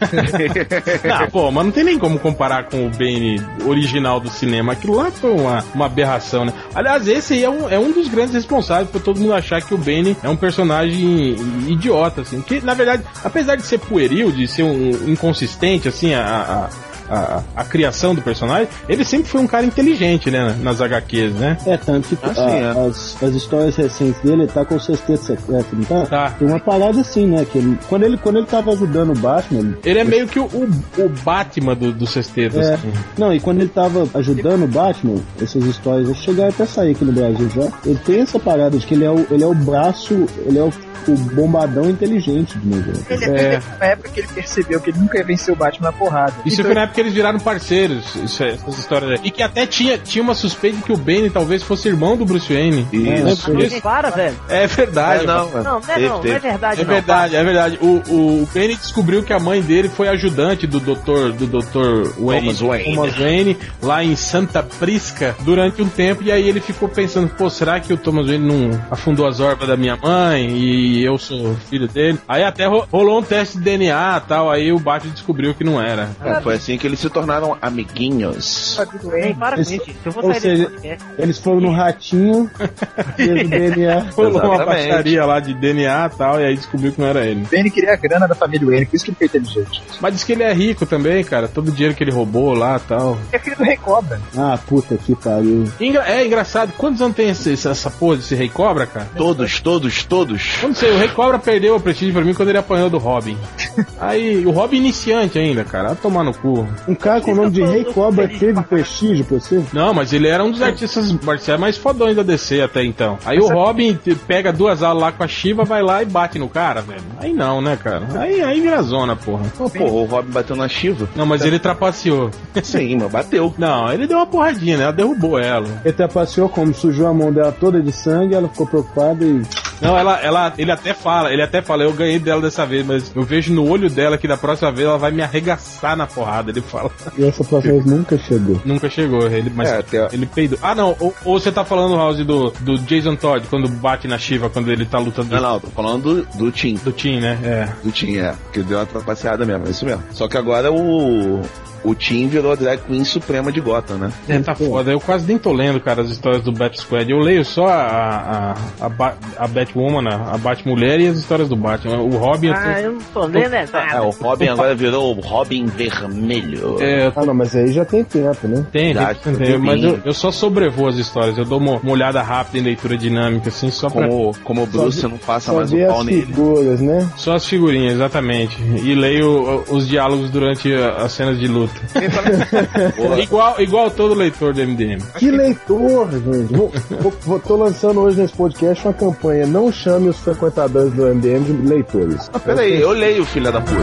Ah, pô, mas não tem nem como comparar com o Bane original do cinema. Aquilo lá foi uma, uma aberração, né? Aliás, esse aí é um, é um dos grandes responsáveis por todo mundo achar que o Bane é um personagem idiota, assim. Que, na verdade, apesar de ser pueril, de ser um inconsistente, assim, a. a a, a criação do personagem, ele sempre foi um cara inteligente, né? Nas HQs, né? É, tanto que Ah, sim, a- é. as, as histórias recentes dele, ele tá com o sexteto secreto, não tá? Tá. Tem uma parada assim, né? Que ele, quando, ele, quando ele tava ajudando o Batman, ele- Ele é meio que o, o, o Batman do, do sexteto, É. assim. Não, e quando ele tava ajudando o Batman, essas histórias chegaram até sair aqui no Brasil já. Ele tem essa parada de que ele é o, ele é o braço, ele é o, o bombadão inteligente do negócio. Ele É. é. na época que ele percebeu que ele nunca ia vencer o Batman na porrada. Isso Então, foi na porque eles viraram parceiros, isso é, essas histórias aí. E que até tinha, tinha uma suspeita de que o Bane talvez fosse irmão do Bruce Wayne. Isso. É, Mas para, velho. é verdade. É, não, Não, não é, não, não é verdade, É não. verdade, é verdade. O, o, o Bane descobriu que a mãe dele foi ajudante do Dr. do Dr. Wayne, Thomas Wayne. Thomas Wayne, lá em Santa Prisca durante um tempo e aí ele ficou pensando, pô, será que o Thomas Wayne não afundou as orbas da minha mãe e eu sou filho dele? Aí até ro- rolou um teste de DNA e tal, aí o Batman descobriu que não era. É, foi assim que eles se tornaram amiguinhos. Nem para Esse- isso. Eu vou ou sair seja. Eles foram no ratinho, fez o DNA. Rolou uma baixaria lá de DNA e tal, e aí descobriu que não era ele. Bane queria a grana da família Wayne, por isso que ele foi inteligente. Mas diz que ele é rico também, cara. Todo o dinheiro que ele roubou lá e tal. É filho do Rei Cobra. Ah, puta que pariu. Engra- é engraçado, quantos anos tem esse- essa, essa porra desse Rei Cobra, cara? Todos, todos, todos. Eu não sei, o Rei Cobra perdeu o prestígio pra mim quando ele apanhou do Robin. Aí, o Robin iniciante ainda, cara. Vai tomar no cu. Um cara com o nome de Rei Cobra teve prestígio pra você? Não, mas ele era um dos artistas marciais mais fodões da DC até então. Aí o Robin pega duas alas lá com a Shiva, vai lá e bate no cara, velho. Aí não, né, cara? Aí, aí vira zona, porra. Pô, o Robin bateu na Shiva. Não, mas ele trapaceou. Sim, mas bateu. Não, ele deu uma porradinha, né? Ela derrubou ela. Ele trapaceou como sujou a mão dela toda de sangue, ela ficou preocupada e. Não, ela, ela, ele até fala, ele até fala, eu ganhei dela dessa vez, mas eu vejo no olho dela que da próxima vez ela vai me arregaçar na porrada. Ele fala. E essa próxima vez nunca chegou. Nunca chegou, ele, mas É, até- ele peidou. Ah, não, ou, ou você tá falando, House, do, do Jason Todd, quando bate na Shiva, quando ele tá lutando Não, não, tô falando do, do Tim. do Team, né? É. Do Tim, é. Que deu uma trapaceada mesmo, é isso mesmo. Só que agora o. O Tim virou a drag queen suprema de Gotham, né? É, tá foda. Eu quase nem tô lendo, cara, as histórias do Bat Squad. Eu leio só a, a, a, Ba- a Batwoman, a, a Batmulher e as histórias do Batman. O Robin eu tô- Ah, eu não tô lendo é É, o Robin agora virou o Robin Vermelho. É, tô- Ah, não, mas aí já tem tempo, né? tem, Já, tem, tem mas eu, eu só sobrevoo as histórias. Eu dou uma, uma olhada rápida em leitura dinâmica, assim, só pra. Como, como o Bruce Só não passa Só mais o pau as nele. figuras, né? Só as figurinhas, exatamente. E leio os diálogos durante as cenas de luta. Igual, igual todo leitor do MDM. Que leitor, gente. Vou, vou, vou- tô lançando hoje nesse podcast uma campanha. Não chame os frequentadores do MDM de leitores. Ah, peraí, eu leio, filha da puta.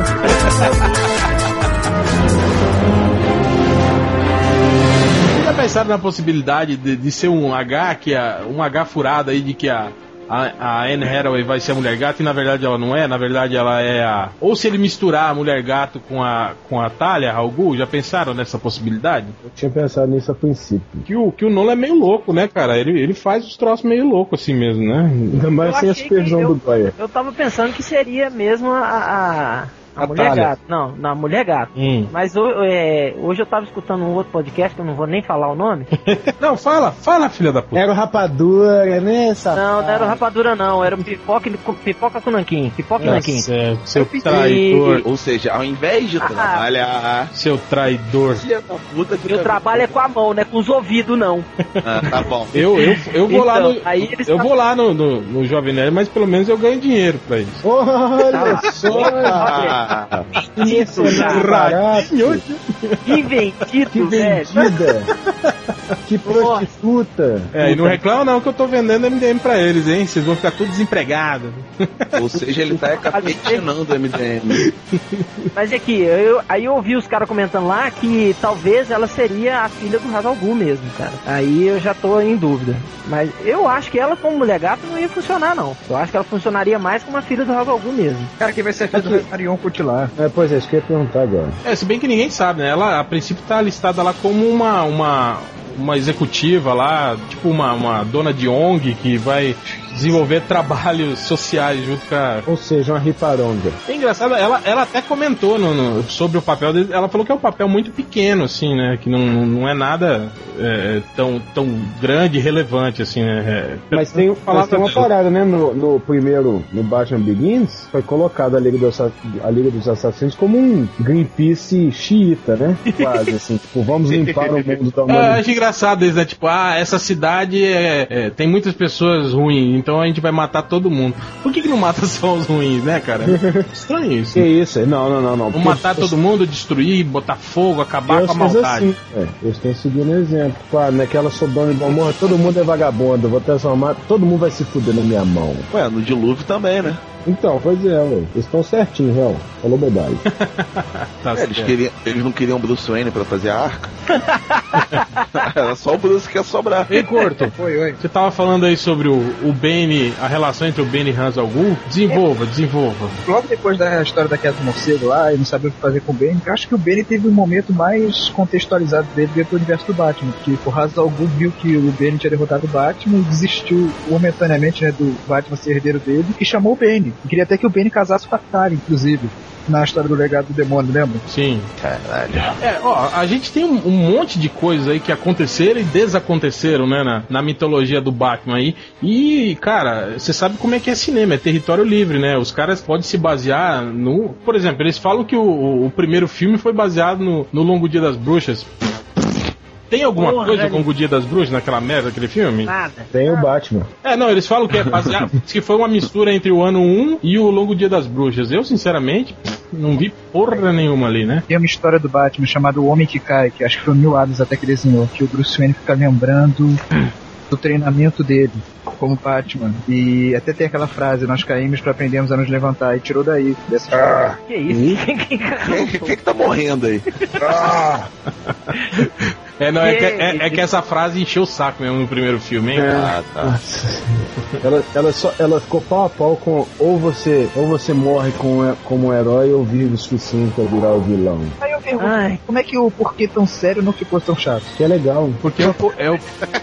Pensaram na possibilidade de, de ser um H, que a, um H furado aí de que a, a, a Anne Hathaway vai ser a mulher gato e na verdade ela não é, na verdade ela é a. Ou se ele misturar a mulher gato com a, com a Talia, Raul, já pensaram nessa possibilidade? Eu tinha pensado nisso a princípio. Que o, que o Nolan é meio louco, né, cara? Ele, ele faz os troços meio loucos assim mesmo, né? Ainda mais Eu sem a supervisão do Goya. Eu tava pensando que seria mesmo a. a... A, A mulher gato. Não, na mulher gato. Hum. Mas é, hoje eu tava escutando um outro podcast que eu não vou nem falar o nome. Não, fala, fala, filha da puta. Era o rapadura, né, Não, não era o rapadura não, era o pipoca, pipoca com nanquim. Pipoca e nanquim. certo, seu Eu traidor. Ou seja, ao invés de Ah. trabalhar. Seu traidor. Filha da puta fica- Eu trabalho é com a mão, né? Com os ouvidos não. Ah, tá bom. Eu, eu, eu vou lá Então, no. aí eles eu tá- vou lá no, no, no Jovem Nerd, mas pelo menos eu ganho dinheiro pra isso. Olha só! Ah, Que cenário barato! Que Inventido, velho. vendida! Que prostituta! É, e não reclama não que eu tô vendendo MDM pra eles, hein? Vocês vão ficar tudo desempregados. Ou seja, ele tá capetinando o MDM. Mas é que eu, aí eu ouvi os caras comentando lá que talvez ela seria a filha do Hazal Gu mesmo, cara. Aí eu já tô em dúvida. Mas eu acho que ela como mulher gato não ia funcionar, não. Eu acho que ela funcionaria mais como a filha do Hazal Gu mesmo. Cara, quem vai ser filho do Marion Cutilar? É, pois é, isso que eu ia perguntar agora. É, se bem que ninguém sabe, né? Ela a princípio tá listada lá como uma. uma uma executiva lá, tipo uma, uma dona de ONG que vai desenvolver trabalhos sociais junto com a. Ou seja, uma riparonga. É engraçado, ela, ela até comentou no- no- sobre o papel dele, ela falou que é um papel muito pequeno, assim, né? Que não, não é nada é, tão, tão grande e relevante, assim, né? É, Mas tem, mas tem uma pra- parada, né? No, no primeiro, no Batman Begins, foi colocado a Liga, do a Liga dos Assassinos como um Greenpeace xiita, né? Quase assim, tipo, vamos limpar o mundo da humanidade. acho engraçado isso, né? Tipo, ah, essa cidade é, é, tem muitas pessoas ruins, então a gente vai matar todo mundo. Por que, que não mata só os ruins, né, cara? Estranho isso. Que isso? Não, não, não, não. Vamos matar todo mundo, destruir, botar fogo, acabar Deus com a fez maldade. assim, é, eles estão seguindo o exemplo. Claro, naquela Sodoma e Gomorra, todo mundo é vagabundo, eu vou transformar, todo mundo vai se fuder na minha mão. Ué, no dilúvio também, né? Então, pois é, ué. Eles estão certinho, real. Falou bobagem. Tá É, eles, certo. queriam, eles não queriam Bruce Wayne pra fazer a arca. Era só o Bruce que ia sobrar. Ei, Corto, Oi, oi. você tava falando aí sobre o, o Bane, a relação entre o Bane e Hans Algum. Desenvolva, desenvolva. Logo depois da história da queda do morcego lá, e não sabia o que fazer com o Bane, eu acho que o Bane teve um momento mais contextualizado dele dentro do universo do Batman, porque por razão algum viu que o Bane tinha derrotado o Batman e desistiu momentaneamente né, do Batman ser herdeiro dele e chamou o Bane. E queria até que o Bane casasse com a Tara, inclusive. Na história do legado do demônio, lembra? Sim. Caralho. É, ó, a gente tem um, um monte de coisas aí que aconteceram e desaconteceram, né, na, na mitologia do Batman aí. E, cara, você sabe como é que é cinema, é território livre, né? Os caras podem se basear no. Por exemplo, eles falam que o, o- o primeiro filme foi baseado no, no Longo Dia das Bruxas. Tem alguma Porra, coisa com o Dia das Bruxas naquela merda, aquele filme? Nada. Tem o Batman. É, não, eles falam que é baseado. que foi uma mistura entre o ano 1 e o Longo Dia das Bruxas. Eu, sinceramente, não vi porra nenhuma ali, né? Tem uma história do Batman chamada O Homem que Cai, que acho que foi o Neil Adams até que desenhou, que o Bruce Wayne fica lembrando do treinamento dele como Batman. E até tem aquela frase, nós caímos para aprendermos a nos levantar, e tirou daí. Dessa... Que isso? Quem, quem que tá morrendo aí? É, não, é que, é, é que essa frase encheu o saco mesmo no primeiro filme, hein? Ah, tá. Ela, ela, só, ela ficou pau a pau com ou você, ou você morre com, como um herói ou vive o suficiente pra virar o vilão. Pergunto, Ai. como é que o porquê tão sério não ficou tão chato? Que é legal. Porque, o, é o,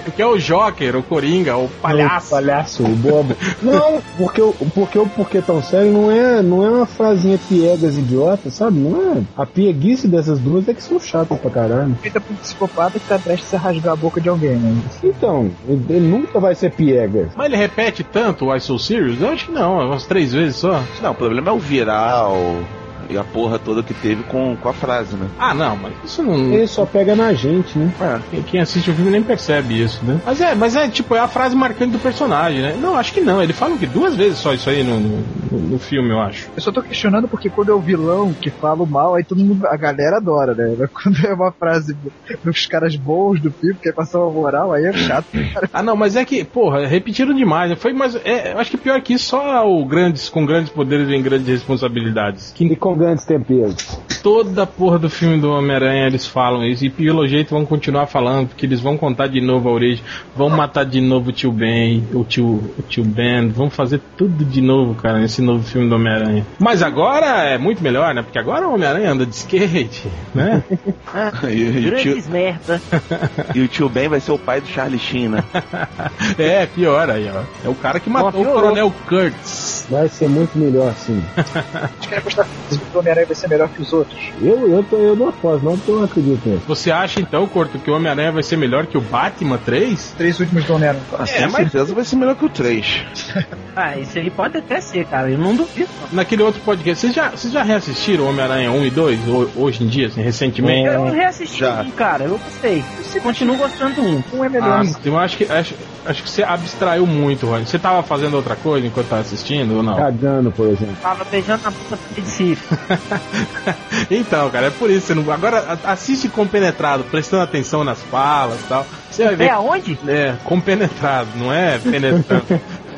porque é o Joker, o Coringa, o O palhaço. palhaço, o bobo. Não, porque o porque o porquê tão sério não é, não é uma frasinha piegas idiota, sabe? Não é. A pieguice dessas duas é que são chatas pra caralho. Feita por um psicopata que tá prestes a rasgar a boca de alguém, né? Então, ele ele nunca vai ser piegas. Mas ele repete tanto o I So Serious? Eu acho que não, umas três vezes só. Não, o problema é o viral e a porra toda que teve com, com a frase, né? Ah, não, mas isso não. Ele só pega na gente, né? Quem- Quem assiste o filme nem percebe isso, né? Mas é, mas é tipo, é a frase marcante do personagem, né? Não, acho que não. Ele fala que duas vezes só isso aí no, no, no filme, eu acho. Eu só tô questionando porque quando é o vilão que fala o mal, aí todo mundo, a galera adora, né? Mas Quando é uma frase dos caras bons do filme, que é passar uma moral, aí é chato. Ah, não, mas é que, porra, repetiram demais. né? Foi, mas é, eu acho que pior que isso, só o grandes, com grandes poderes vem grandes responsabilidades. Que E com grandes temperos. toda porra do filme do Homem-Aranha eles falam isso. E pelo jeito vão continuar falando, porque eles vão contar de novo a origem, vão matar de novo o tio Ben, o tio, o tio Ben, vão fazer tudo de novo, cara, nesse novo filme do Homem-Aranha. Mas agora é muito melhor, né? Porque agora o Homem-Aranha anda de skate, né? E, e o tio, Grandes merda. e o tio Ben vai ser o pai do Charlie Sheen, né? é, pior aí, ó. É o cara que matou o. Coronel Kurtz. Vai ser muito melhor assim. Acho que é apostar que o Homem-Aranha vai ser melhor que os outros. Eu, eu, tô, eu não aposto, não, porque eu não acredito nisso. Você acha então, Corto, que o Homem-Aranha vai ser melhor que o Batman 3? Três últimos do Homem-Aranha. Ah, É, com mas- certeza vai ser melhor que o 3. Ah, isso aí pode até ser, cara. Eu não duvido. não. Naquele outro podcast, vocês já, vocês já reassistiram Homem-Aranha 1 e 2 ho- hoje em dia, assim, recentemente? Eu reassisti Já. um, cara. Eu gostei. Eu continuo gostando do um. Um é melhor. Ah, eu acho que acho, acho que você abstraiu muito, Rony. Você tava fazendo outra coisa enquanto tava assistindo ou não? Cagando, por exemplo. Tava beijando na puta de si. então, cara, é por isso. Você não, agora a- assiste compenetrado, prestando atenção nas falas e tal. Você vai ver. É aonde? É, compenetrado, não é penetrando.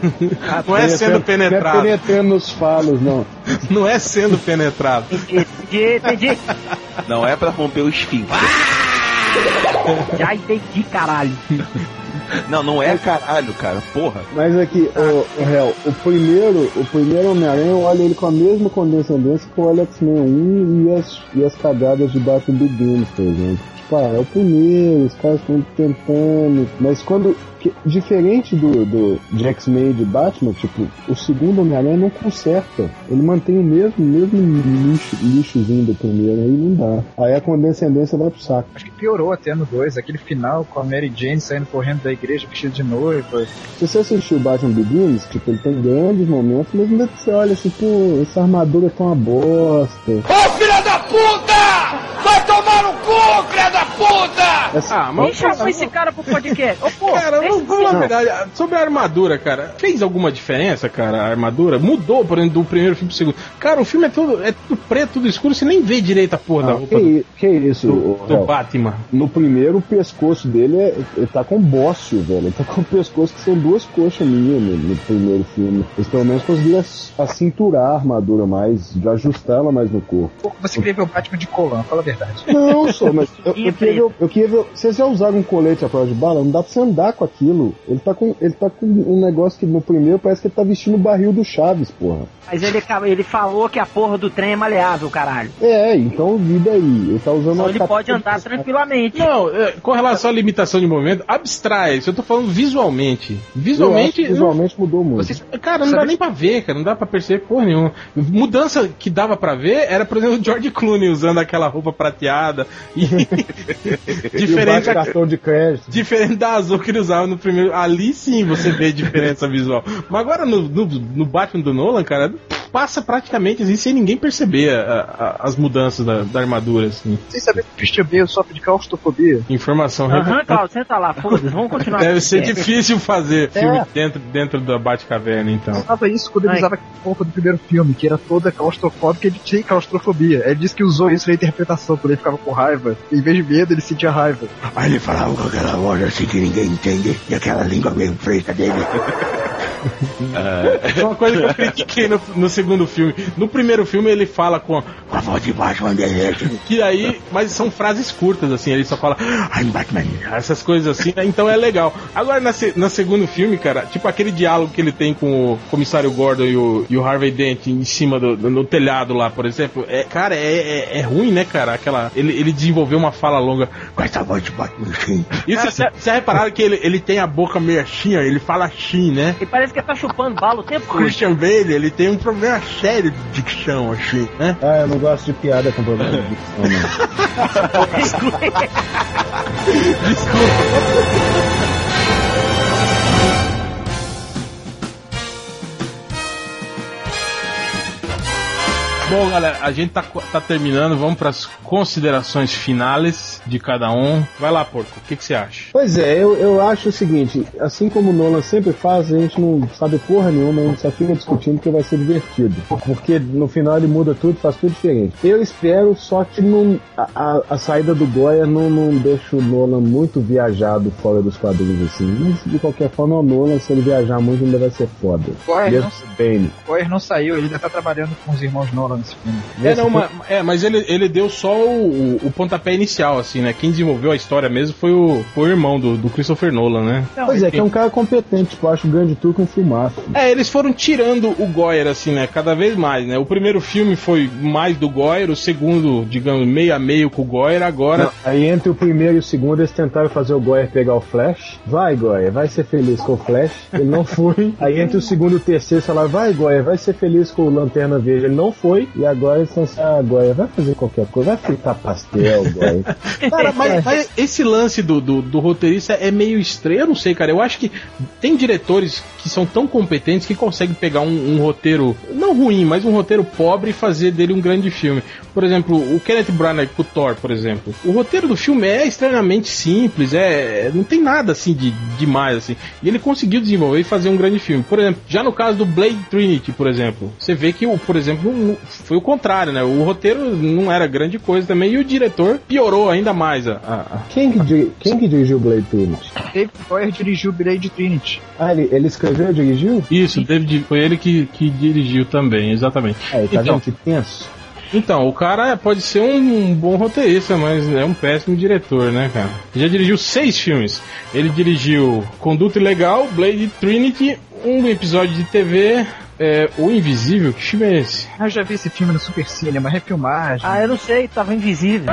não é sendo Não é penetrado. penetrando nos falos, não. Não é sendo penetrado. Entendi, entendi. Não é pra romper o esfíncter. Já entendi, caralho. Não, não é caralho, cara. Porra. Mas aqui, o, o réu, o primeiro, o primeiro Homem-Aranha, eu olho ele com a mesma condescendência que o X-Men 1 e as, e as cagadas de Batman Begins, por exemplo. Tipo, ah, é o primeiro, os caras estão tentando. Mas quando. Que- diferente do, do de X-Men e de Batman, tipo, o segundo Homem-Aranha não conserta. Ele mantém o mesmo, mesmo lixo, lixozinho do primeiro, aí não dá. Aí a condescendência vai pro saco. Acho que piorou até no 2. Aquele final com a Mary Jane saindo correndo da igreja vestida de noiva. Se você assistiu o Batman Begins, tipo, ele tem grandes momentos, mas ainda que você olha assim, pô, essa armadura tá uma bosta. Ô filha da puta! Vai tomar no cu, filha da puta! Ah, Quem chamou esse cara pro podcast? Ô, pô, Cara, esse- vamos vamos falar a verdade. Sobre a armadura, cara. Fez alguma diferença, cara, a armadura? Mudou, por exemplo, do primeiro filme pro segundo. Cara, o filme é todo, é tudo preto, tudo escuro, você nem vê direito a porra da Não, roupa que, do, que isso, do, do? Batman. No primeiro, o pescoço dele é, ele tá com bócio, velho. Ele tá com o pescoço que são duas coxas minhas no, no primeiro filme. Eles pelo menos conseguiram acinturar a armadura mais, de ajustar ela mais no corpo. Você queria ver o Batman de colã, fala a verdade. Não, só, mas eu, eu, queria ver, eu queria ver. Vocês já usaram um colete à prova de bala? Não dá pra você andar com aquilo. Ele tá com, ele tá com um negócio que no primeiro parece que ele tá vestindo o barril do Chaves, porra. Mas ele, ele falou que a porra do trem é maleável, caralho. É, então vida aí. Ele tá usando Então uma ele pode andar tranquilamente. Não, é, com relação à limitação de movimento, abstrai. Isso eu tô falando visualmente. Visualmente. visualmente mudou muito. Vocês Cara, não dá Sabe- nem pra ver, cara. Não dá pra perceber porra nenhuma. Mudança que dava pra ver era, por exemplo, o George Clooney usando aquela roupa prateada. E... E o diferente, bate cartão de crédito. diferente da azul que ele usava no primeiro. Ali sim você vê a diferença visual. Mas agora no, no, no Batman do Nolan, cara, passa praticamente assim, sem ninguém perceber a- a- as mudanças da, da armadura, assim. Vocês sabem que o Christian Bale sofre de claustrofobia? Informação Aham, Claudio, senta lá, foda-se, vamos continuar. Deve ser difícil fazer É. filme dentro, dentro da Batcaverna, então. usava isso quando ele Ai. usava a roupa do primeiro filme, que era toda claustrofóbica, ele tinha claustrofobia. Ele disse que usou isso na interpretação, quando ele ficava com raiva. Em vez de medo, ele sentia raiva. Aí ele falava com aquela voz assim que ninguém entende e aquela língua meio preta dele. É uma coisa que eu critiquei no, no segundo filme. No primeiro filme ele fala com. Com a voz de Batman. Que aí. Mas são frases curtas, assim, ele só fala. I'm Batman. Essas coisas assim, né? então é legal. Agora, na, no segundo filme, cara, tipo aquele diálogo que ele tem com o comissário Gordon e o, e o Harvey Dent em cima do, do- telhado lá, por exemplo, é, cara, é, é, é ruim, né, cara? Aquela, ele, ele desenvolveu uma fala longa. Com essa voz de Batman sim. E vocês repararam que ele, ele tem a boca meio assim, ó, ele fala assim, né? Ele parece que tá chupando bala o tempo todo. Christian Bale, ele tem um problema sério de dicção, assim, né? Ah, eu não gosto de piada com problema de dicção, não. Bom, galera, a gente tá, tá terminando, vamos pras considerações finais de cada um. Vai lá, Porco, o que que você acha? Pois é, eu, eu acho o seguinte, assim como o Nolan sempre faz, a gente não sabe porra nenhuma, a gente só fica discutindo que vai ser divertido. Porque no final ele muda tudo, faz tudo diferente. Eu espero só que não, a, a- saída do Goya não, não deixe o Nolan muito viajado fora dos quadrinhos assim. Mas de qualquer forma o Nolan, se ele viajar muito ainda vai ser foda. Goyer não, bem. Goyer não saiu, ele ainda tá trabalhando com os irmãos Nolan nesse filme. É, não, mas, é, mas ele, ele deu só o, o, o pontapé inicial, assim, né? Quem desenvolveu a história mesmo foi o, foi o irmão do, do Christopher Nolan, né? Pois é, que é um cara competente, tipo, eu acho o grande truque um filmaço. É, eles foram tirando o Goyer, assim, né? Cada vez mais, né? O primeiro filme foi mais do Goyer, o segundo, digamos, meio a meio com o Goyer, agora. Não, aí entre o primeiro e o segundo eles tentaram fazer o Goyer pegar o Flash. Vai, Goyer, vai ser feliz com o Flash. Ele não foi. Aí entre o segundo e o terceiro falaram, vai, Goyer, vai ser feliz com o Lanterna Verde. Ele não foi. E agora eles estão assim, ah, Goyer, vai fazer qualquer coisa, vai fritar pastel, Goyer. Cara, mas, mas esse lance do, do, do roteirista é meio estranho, eu não sei, cara. Eu acho que tem diretores que são tão competentes que conseguem pegar um, um roteiro, não ruim, mas um roteiro pobre e fazer dele um grande filme. Por exemplo, o Kenneth Branagh com o Thor, por exemplo. O roteiro do filme é extremamente simples, é não tem nada assim de demais assim. E ele conseguiu desenvolver e fazer um grande filme. Por exemplo, já no caso do Blade Trinity, por exemplo, você vê que o, por exemplo, foi o contrário, né? O roteiro não era grande coisa também e o diretor piorou ainda mais a, a- a- Quem que, di- quem que dirigiu Blade Trinity? David Goyer dirigiu Blade Trinity. Ah, ele, ele escreveu e dirigiu? Isso, David, foi ele que, que dirigiu também, exatamente. Aí, tá Então. vendo que tenso? Então, o cara pode ser um bom roteirista, mas é um péssimo diretor, né, cara? Já dirigiu seis filmes. Ele dirigiu Conduta Ilegal, Blade Trinity, um episódio de TV, é, O Invisível, que filme é esse? Ah, eu já vi esse filme no Super Cinema, refilmagem. Ah, eu não sei, tava invisível.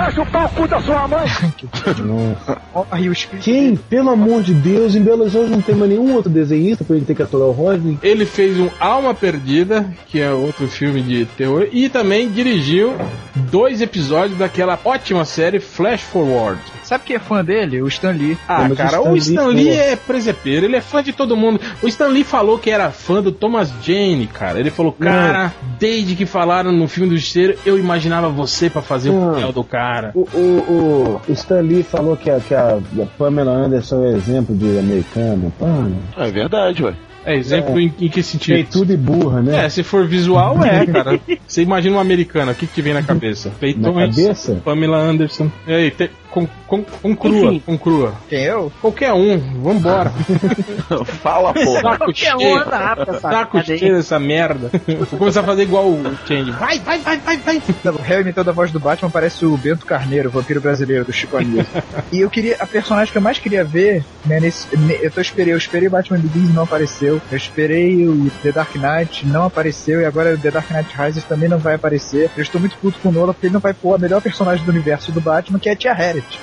Nossa. Corre o espírito. Quem? Pelo amor de Deus, em Belo Horizonte não tem mais nenhum outro desenhista pra ele ter que aturar o Rodney? Ele fez um Alma Perdida, que é outro filme de terror, e também dirigiu dois episódios daquela ótima série Flash Forward. Sabe quem é fã dele? O Stan Lee. Ah, Mas cara, o o Stan Stan Lee, Lee é presepeiro, ele é fã de todo mundo. O Stan Lee falou que era fã do Thomas Jane Kane, cara. Ele falou, cara, desde que falaram no filme do Justiceiro, eu imaginava você pra fazer o Não. papel do cara. O, o, o Stan Lee falou que a, que a a Pamela Anderson é exemplo de americana. Pá, É verdade, ué. É, exemplo em, em que sentido? peituda e burra, né? É, se for visual, é, cara. Você imagina uma americana, o que, que te vem na cabeça? Na Peitões, cabeça? Pamela Anderson. E aí, te, com, com, com crua, Enfim. com crua. Quem eu? Qualquer um, vambora. Fala, porra. Saco Qualquer um cheio. anda rápido essa Saco cadeia. cheio dessa merda. Vou começar a fazer igual o Change. Vai, vai, vai, vai, vai. O réu imitando a voz do Batman parece o Bento Carneiro, o vampiro brasileiro do Chico Anísio. e eu queria, a personagem que eu mais queria ver, né, nesse, ne- eu tô esperei, eu esperei Batman Begins e não apareceu. Eu esperei o The Dark Knight, não apareceu, e agora o The Dark Knight Rises também não vai aparecer. Eu estou muito puto com o Nolan porque ele não vai pôr a melhor personagem do universo do Batman, que é a Tia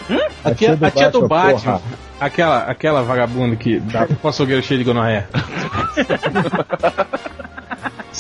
Harriet. A tia, a tia do Batman, Batman. porra. Aquela, aquela vagabunda que dá pro açougueiro cheio de gonorreia.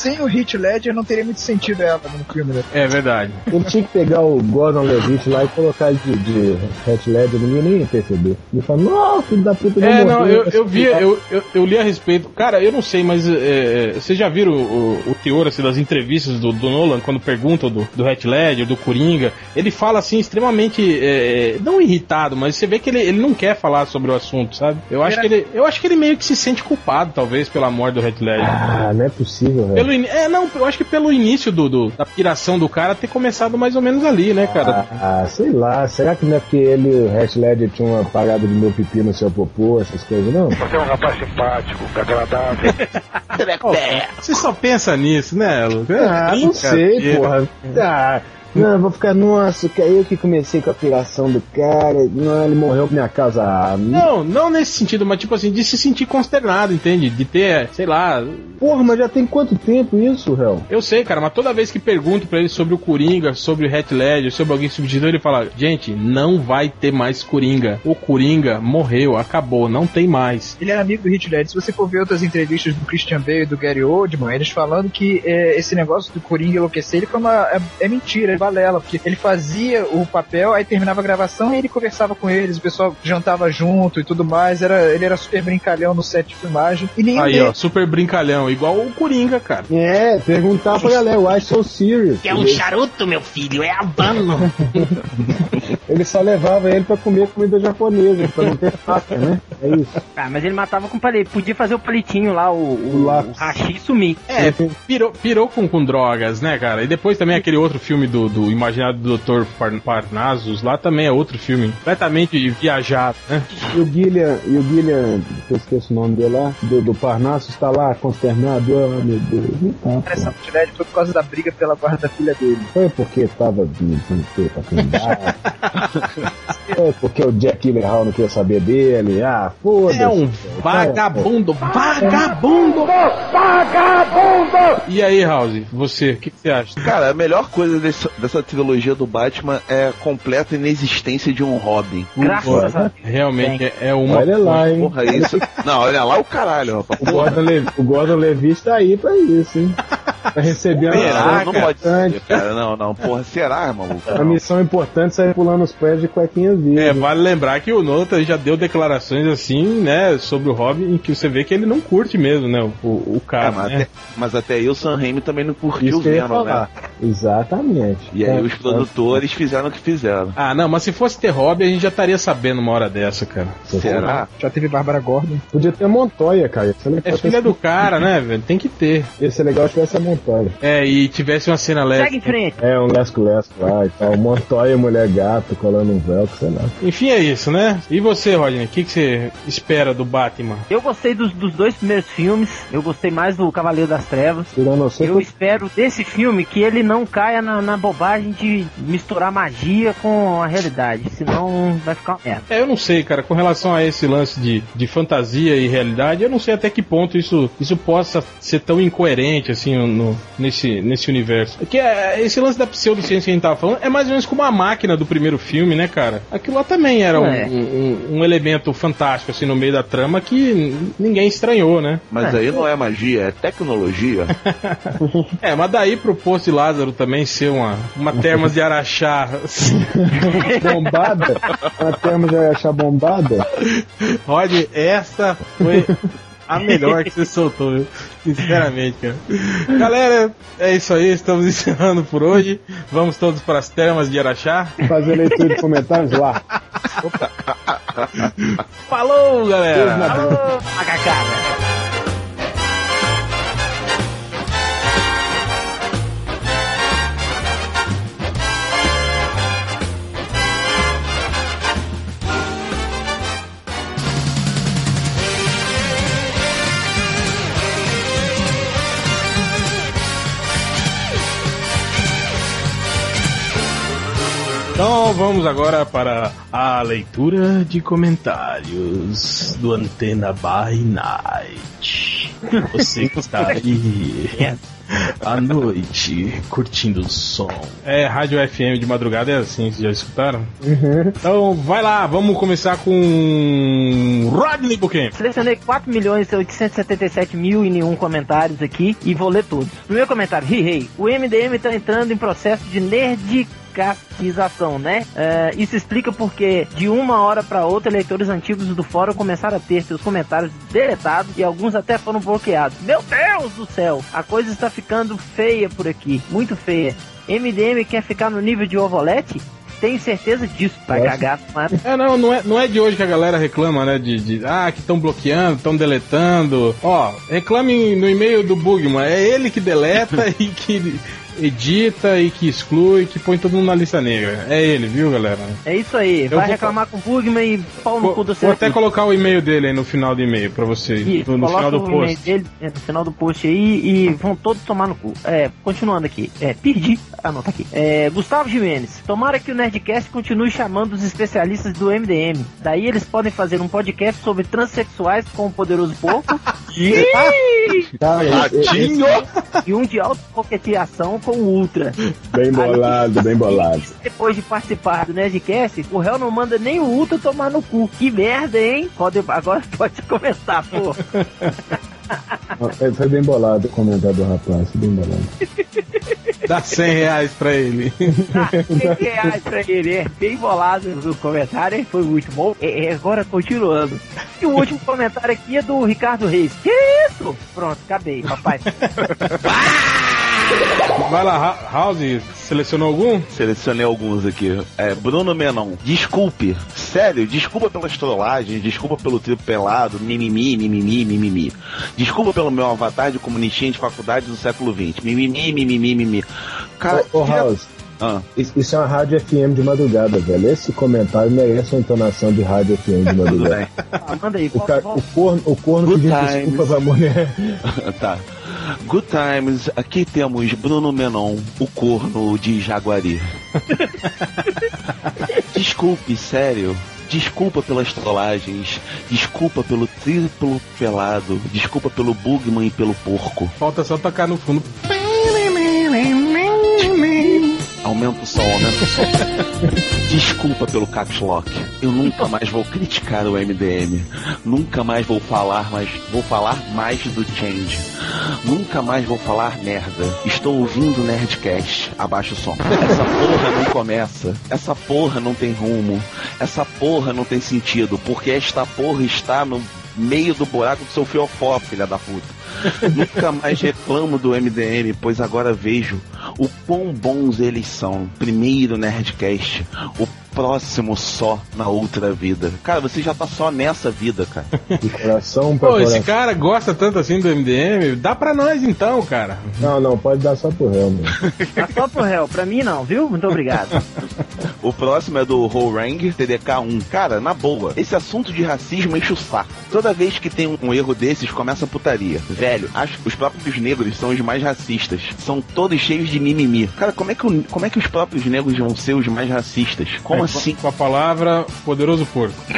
Sem o Heath Ledger não teria muito sentido ela no filme, né? É verdade. Ele tinha que pegar o Gordon Levitt lá e colocar ele de, de Hat Ledger, ninguém nem ia perceber. Ele fala, não, filho da puta, É, morreu, não, eu, eu vi, porra." eu, eu, eu li a respeito. Cara, eu não sei, mas é, é, vocês já viram o, o teor assim, das entrevistas do, do Nolan, quando perguntam do, do Heath Ledger, do Coringa? Ele fala assim, extremamente. é, não irritado, mas você vê que ele, ele não quer falar sobre o assunto, sabe? Eu acho, que ele, eu acho que ele meio que se sente culpado, talvez, pela morte do Heath Ledger. Ah, não é possível, velho. Pelo in- É, não, eu acho que pelo início do, do- da piração do cara ter começado mais ou menos ali, né, cara? Ah, sei lá, será que não é porque ele o Hat Ledger tinham uma parada de meu pipi no seu popô, essas coisas, não? Você é um rapaz simpático, agradável. Ó, Você só pensa nisso, né, Lu? Ah, não sei, porra. Ah, não, eu vou ficar, nossa, que é eu que comecei com a piração do cara, não, ele morreu por minha causa. Ah, Não, não nesse sentido, mas tipo assim, de se sentir consternado, entende? De ter, sei lá. Porra, mas já tem quanto tempo isso, réu? Eu sei, cara, mas toda vez que pergunto pra ele sobre o Coringa, sobre o Hat Ledger, sobre alguém substituiu, ele fala: gente, não vai ter mais Coringa. O Coringa morreu, acabou, não tem mais. Ele era amigo do Heath Ledger. Se você for ver outras entrevistas do Christian Bale e do Gary Oldman, eles falando que é, esse negócio do Coringa enlouquecer, ele foi uma... É, é mentira, é balela, porque ele fazia o papel, aí terminava a gravação e ele conversava com eles, o pessoal jantava junto e tudo mais, era, ele era super brincalhão no set de filmagem. E nenhum Aí, ó, super brincalhão, igual o Coringa, cara. É, perguntar pra galera, why so serious? É um charuto, meu filho, é habano. Ele só levava ele pra comer comida japonesa, pra não ter faca, né? É isso. Ah, mas ele matava com palito. Podia fazer o palitinho lá, o, o, O hashi sumir. É, pirou, pirou com, com drogas, né, cara? E depois também aquele outro filme do, do Imaginário do Dr. Par- Parnassus, lá também é outro filme completamente viajado, né? E o Guilherme, e o Guilherme, que eu esqueço o nome dele lá, do, do Parnasso, está lá consternado. Ah, meu Deus. Não tá, Essa pô. Heath Ledger foi por causa da briga pela guarda da filha dele. Foi porque tava pra candidato. Foi porque o Jack Gyllenhaal não queria saber dele. Ah, foda-se. É um vagabundo, vagabundo, vagabundo! E aí, House, você, o que, que você acha? Cara, a melhor coisa desse- dessa trilogia do Batman é a completa inexistência de um Robin. Graças a. Realmente é, é uma. Olha lá, hein? Porra, isso. Não, olha lá o caralho, rapaz. O Gordon, Levi, o Gordon Levi está aí pra isso, hein? Pra receber a Será? missão Não pode importante. ser, cara. Não, não. Porra, será, maluco? A missão importante é sair pulando os pés de cuequinhas É, vale lembrar que o Nota já deu declarações assim, né, sobre o Robin, em que você vê que ele não curte mesmo, né, o, o É, cara, mas, né? até, mas até aí o Sam Raimi também não curtiu o Venom, né? Exatamente. E aí É, os produtores fizeram o que fizeram. Ah, não, mas se fosse ter Robin, a gente já estaria sabendo uma hora dessa, cara. Será? Já teve Bárbara Gordon. Podia ter a Montoya, cara. Legal É filha do cara, né, velho? Tem que ter. Ia ser legal se tivesse a Montoya. É, e tivesse uma cena leve. Segue em frente. É, um lesco-lesco lá e tal. Montoya, mulher gato, colando um velcro, sei lá. Enfim, é isso, né? E você, Rodney, o que, que você espera do Batman? Eu gostei dos, dos dois primeiros filmes. Eu gostei mais do Cavaleiro das Trevas. Tirando você, Eu espero desse filme que ele não caia na, na bobagem de misturar magia com a realidade. Senão vai ficar uma merda. É, eu não sei, cara, com relação a esse lance de, de fantasia e realidade, eu não sei até que ponto isso, isso possa ser tão incoerente, assim, no, nesse, nesse universo. Porque é, esse lance da pseudociência que a gente tava falando é mais ou menos como a máquina do primeiro filme, né, cara? Aquilo lá também era um, É. um, um- um elemento fantástico, assim, no meio da trama que ninguém estranhou, né? Mas aí não é magia, é tecnologia. É, mas daí pro Poço de Lázaro também ser uma, uma termas de Araxá. bombada. Uma já ia achar bombada. Rod, essa foi a melhor que você soltou, viu? Sinceramente, cara. Galera, é isso aí, estamos encerrando por hoje. Vamos todos para as termas de Araxá. Fazer leitura de comentários lá. Falou, galera! Macacada! Então vamos agora para a leitura de comentários do Antena by Night. Você que está aí à noite curtindo o som. É, rádio FM de madrugada é assim, vocês já escutaram? Então vai lá, vamos começar com Rodney Buchanan. Selecionei 4 milhões e 877 mil e nenhum comentários aqui e vou ler todos. Primeiro comentário, hey, hey, o MDM tá entrando em processo de nerdicastização, né? É, isso explica porque de uma hora para outra eleitores antigos do fórum começaram a ter seus comentários deletados e alguns até foram bloqueados. Meu Deus do céu, a coisa está ficando feia por aqui, muito feia. MDM quer ficar no nível de Ovolete? Tenho certeza disso, vai Nossa. cagar, mas É, não, não é, não é de hoje que a galera reclama, né? De, de ah, que estão bloqueando, estão deletando. Ó, reclame no e-mail do Bugman. É ele que deleta e que edita e que exclui, que põe todo mundo na lista negra. É ele, viu, galera? é isso aí. Eu vai vou- reclamar com o Bugman e pau no Vou, cu do vou seu até colocar o e-mail dele aí no final do e-mail pra você. Isso, no, final do o e-mail post. dele é, no final do post aí e vão todos tomar no cu. É, continuando aqui. É, perdi. Ah, não, tá aqui. É, Gustavo Jimenez. Tomara que o Nerdcast continue chamando os especialistas do MDM. Daí eles podem fazer um podcast sobre transexuais com o poderoso porco esse- e um de autocoqueteação com o Ultra. bem bolado, bem bolado. Depois de participar do Nerdcast, o réu não manda nem o Ultra tomar no cu. Que merda, hein? Pode, agora pode começar, pô. É, Foi bem bolado o comentário do rapaz, foi bem bolado. Dá 100 reais pra ele. Ah, 100 reais pra ele, é bem bolado no comentário, hein? foi muito bom. É, é, agora continuando. E o último comentário aqui é do Ricardo Reis. Que isso? Pronto, acabei, papai. Vai lá, House, selecionou algum? Selecionei alguns aqui. É, Bruno Menon, desculpe. Sério, desculpa pelas trollagens, desculpa pelo triplo pelado, mimimi, mimimi, mimimi. Desculpa pelo meu avatar de comunistinha de faculdade do século XX. Mimimi, mimimi, mimimi. Cara, Ô, ô House, Ah, isso é uma rádio FM de madrugada, velho. Esse comentário merece uma entonação de rádio FM de tudo madrugada. bem. Ah, manda aí, O, cara, o corno, o corno pediu desculpa pra mulher. tá. Good times, aqui temos Bruno Menon, o corno de Jaguari. Desculpe, sério. Desculpa pelas trollagens, desculpa pelo triplo pelado, desculpa pelo Bugman e pelo porco. Falta só tocar no fundo. Aumenta o som, aumenta o som. Desculpa pelo caps lock. Eu nunca mais vou criticar o MDM. Nunca mais vou falar mais, vou falar mais do change. Nunca mais vou falar merda. Estou ouvindo o Nerdcast. Abaixa o som. Essa porra não começa. Essa porra não tem rumo. Essa porra não tem sentido. Porque esta porra está no meio do buraco do seu fiofó, filha da puta. Nunca mais reclamo do MDM, pois agora vejo o quão bons eles são. Primeiro Nerdcast, o próximo só na outra vida. Cara, você já tá só nessa vida, cara. De coração pra Pô, esse coração. cara gosta tanto assim do MDM, dá pra nós então, cara. Não, não, pode dar só pro réu, mano. Tá só pro réu, pra mim não, viu? Muito obrigado. O próximo é do Horang TDK1. Cara, na boa, esse assunto de racismo enche o saco. Toda vez que tem um erro desses, começa a putaria. Velho, acho que os próprios negros são os mais racistas. São todos cheios de mimimi. Cara, como é que, o- como é que os próprios negros vão ser os mais racistas? Como É, assim? Com a palavra poderoso porco.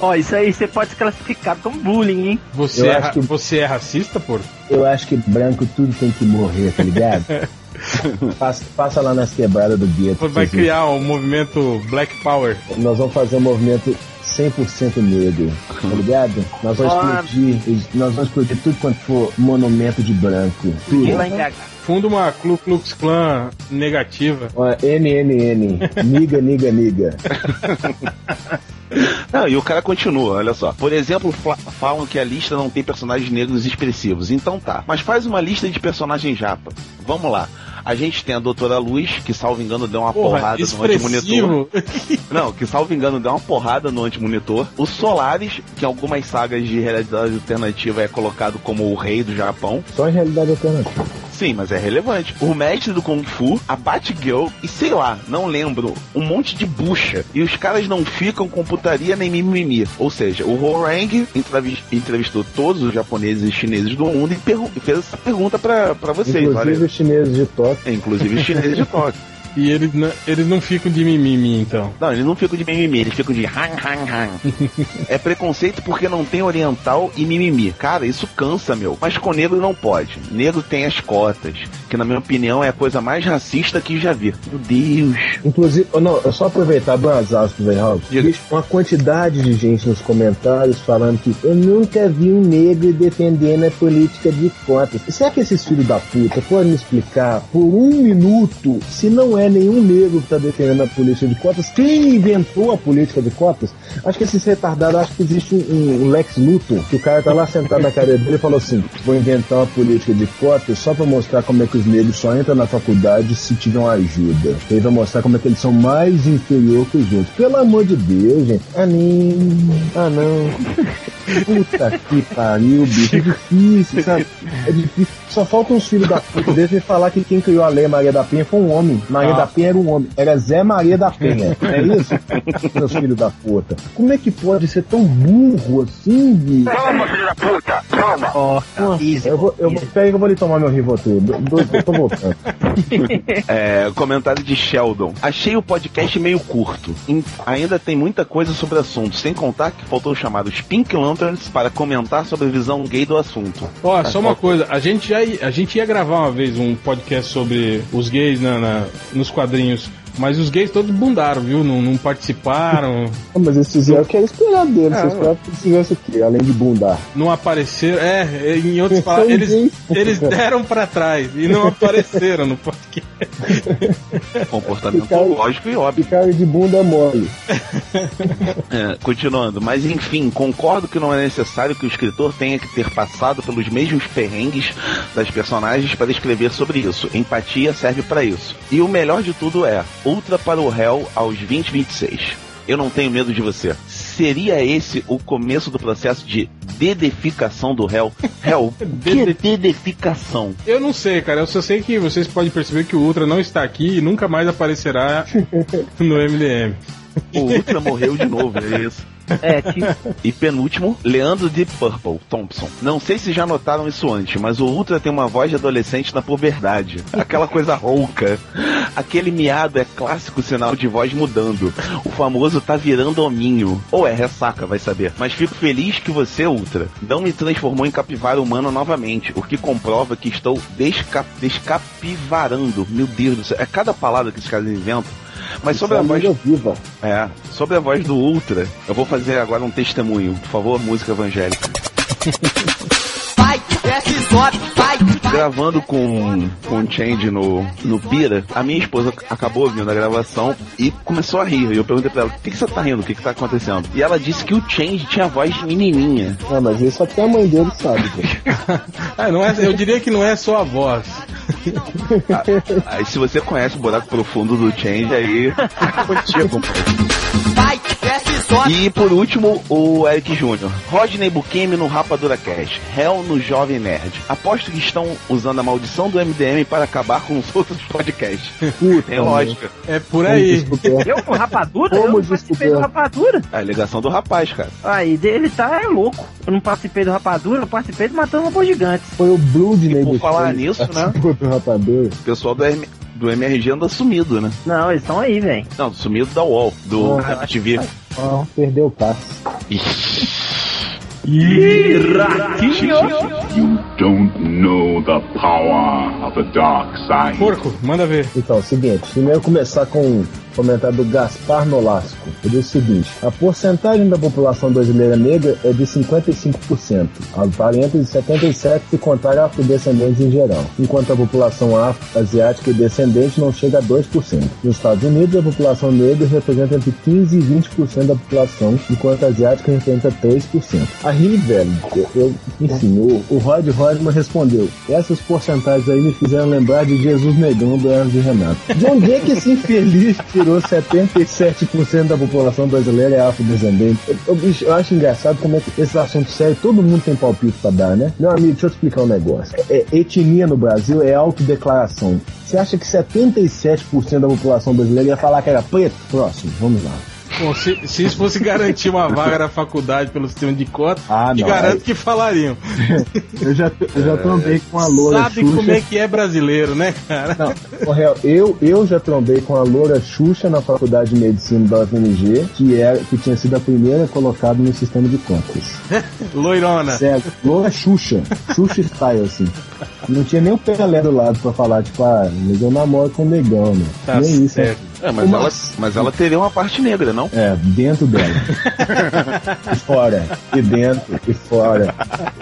Ó, isso aí você pode se classificar como bullying, hein? Você, é, que- você é racista, porco? Eu acho que branco tudo tem que morrer, tá ligado? passa, passa lá nas quebradas do gueto. Vai criar o movimento Black Power. Nós vamos fazer um movimento 100% negro, tá ligado? Nós vamos Ah. explodir, nós vamos explodir tudo quanto for monumento de branco. Tudo. Funda uma Ku Klux Klan negativa. NNN, niga, niga, niga. Não, e o cara continua, olha só. Por exemplo, falam que a lista não tem personagens negros expressivos. Então tá. Mas faz uma lista de personagens japa. Vamos lá. A gente tem a Doutora Luz, que salvo engano deu uma Porra, porrada no antimonitor. expressivo. Não, que salvo engano deu uma porrada no antimonitor. O Solaris, que em algumas sagas de realidade alternativa é colocado como o rei do Japão. Só em realidade alternativa. Sim, mas é relevante. O mestre do Kung Fu, a Batgirl e sei lá, não lembro, um monte de bucha. E os caras não ficam com putaria nem mimimi. Ou seja, o Horang entrevis- entrevistou todos os japoneses e chineses do mundo e, fez essa pergunta pra, pra vocês. Inclusive olha. os chineses de Tóquio. É, Inclusive os chineses de Tóquio. E eles, não- eles não ficam de mimimi, então. Não, eles não ficam de mimimi, eles ficam de han, han, han. é preconceito porque não tem oriental e mimimi. Cara, isso cansa, meu. Mas com negro não pode. Negro tem as cotas, que na minha opinião é a coisa mais racista que já vi. Meu Deus. Inclusive, oh, não, é só aproveitar do asas velho Uma quantidade de gente nos comentários falando que eu nunca vi um negro defendendo a política de cotas. Será que esses filhos da puta podem me explicar por um minuto se não é nenhum negro que está defendendo a política de cotas? Quem inventou a política de cotas? Acho que esses retardados acham que existe um, um Lex Luthor, que o cara tá lá sentado na cadeira dele e falou assim: vou inventar uma política de cotas só para mostrar como é que os negros só entram na faculdade se tiver uma ajuda. Ele vai mostrar como é que eles são mais inferior que os outros. Pelo amor de Deus, gente. Ah. Ah, não. Puta que pariu, bicho. É difícil, sabe? É difícil. Só faltam uns filhos da puta deles me falar que quem criou a lei Maria da Penha foi um homem. Maria Ah. da Penha era um homem. Era Zé Maria da Penha. É isso? Meus filhos da puta. Como é que pode ser tão burro assim, bicho? Ó, easy. Eu vou, eu vou, peraí que eu vou ali tomar meu Rivotril. Do- do- Eu tô voltando. É, comentário de Sheldon. Achei o podcast meio curto. Ainda tem muita coisa sobre o assunto, sem contar que faltou chamar os Pink Para comentar sobre a visão gay do assunto. Ó, só uma coisa, a gente, já ia, a gente ia gravar uma vez um podcast sobre os gays na, na- nos quadrinhos, mas os gays todos bundaram, viu? Não, não participaram, Mas eles fizeram o que era esperado deles. Vocês esperavam que eles fizessem o quê? Além de bundar. não apareceram. É, em outros São palavras, eles, gays. eles deram pra trás e não apareceram no podcast. Comportamento Ficaram- lógico e óbvio. Ficaram de bunda mole. É, continuando, mas enfim, concordo que não é necessário que o escritor tenha que ter passado pelos mesmos perrengues das personagens para escrever sobre isso. Empatia serve para isso. E o melhor de tudo é Ultra para o réu aos 2026. Eu não tenho medo de você. Seria esse o começo do processo de dedeficação do réu? Réu, que é dedeficação? Eu não sei, cara. Eu só sei que vocês podem perceber que o Ultra não está aqui e nunca mais aparecerá no MDM. O Ultra morreu de novo, é isso. É, tipo, E penúltimo, Leandro de Purple Thompson. Não sei se já notaram isso antes, mas o Ultra tem uma voz de adolescente na puberdade. Aquela coisa rouca. Aquele miado é clássico sinal de voz mudando. O famoso tá virando hominho. Ou é ressaca, vai saber. Mas fico feliz que você, Ultra, não me transformou em capivara humano novamente, o que comprova que estou desca descapivarando. Meu Deus do céu. É cada palavra que esses caras inventam. Mas sobre a voz. Viva. É, sobre a voz do Ultra, eu vou fazer agora um testemunho. Por favor, música evangélica. Vai, desce, sobe, vai. Gravando com, com o Change no, no Pira, a minha esposa acabou ouvindo a gravação e começou a rir. E eu perguntei pra ela, o que, que você tá rindo? O que, que tá acontecendo? E ela disse que o Change tinha a voz de menininha. Ah, mas isso até a mãe dele sabe. Ah, não é, eu diria que não é só a voz. Aí se você conhece o buraco profundo do Change, aí é contigo. Vai, desce, E por último, o Eric Júnior. Rodney Bukemi no Rapadura Cash. Hell no Jovem Nerd. Aposto que estão usando a maldição do MDM para acabar com os outros podcasts. Puta, Tem lógica. É por aí. eu com rapadura? Como eu não participei do rapadura. A alegação do rapaz, cara. Aí, dele tá é louco. Eu não participei do rapadura, eu participei do Matando Robôs Gigantes. Foi o Blood por falar nisso, né? O pessoal do, do MRG anda sumido, né? Não, eles estão aí, velho. Não, sumido da UOL, do TV. Ah, perdeu o passe. Ratinho! don't know the power of the dark side. Porco, manda ver. Então, é o seguinte, primeiro começar com comentário do Gaspar Nolasco. Ele diz o seguinte: a porcentagem da população brasileira negra é de 55%, aparenta de 77% se contar afrodescendentes em geral, enquanto a população afro, asiática e descendente não chega a 2%. Nos Estados Unidos, a população negra representa entre 15% e 20% da população, enquanto a asiática representa 3%. Aí, velho, eu, enfim, o, o Rod Rodman respondeu: essas porcentagens aí me fizeram lembrar de Jesus Negão do Hermes e Renato. De onde é que esse infeliz tirou 77% da população brasileira é afrodescendente? Eu, eu, eu acho engraçado como é que esse assunto sério, todo mundo tem palpite pra dar, né? Meu amigo, deixa eu explicar um negócio. É, etnia no Brasil é autodeclaração. Você acha que 77% da população brasileira ia falar que era preto? Próximo, vamos lá. Bom, se, se isso fosse garantir uma vaga na faculdade pelo sistema de cota, Ah, te garanto que falariam. Eu já, eu já trombei com a loura Sabe Xuxa. como é que é brasileiro, né, cara? Não, real, eu, eu já trombei com a loura Xuxa na faculdade de medicina da UFMG, que, era, que tinha sido a primeira colocada no sistema de contas. Loirona. Sério, loura Xuxa. Xuxa style, assim. Não tinha nem o Pelé do lado pra falar, tipo, ah, mas eu namoro com o negão, né? Tá nem isso. certo. né? É, mas, Uma- ela, mas ela teria uma parte negra, não? É, dentro dela. e fora. E dentro, e fora.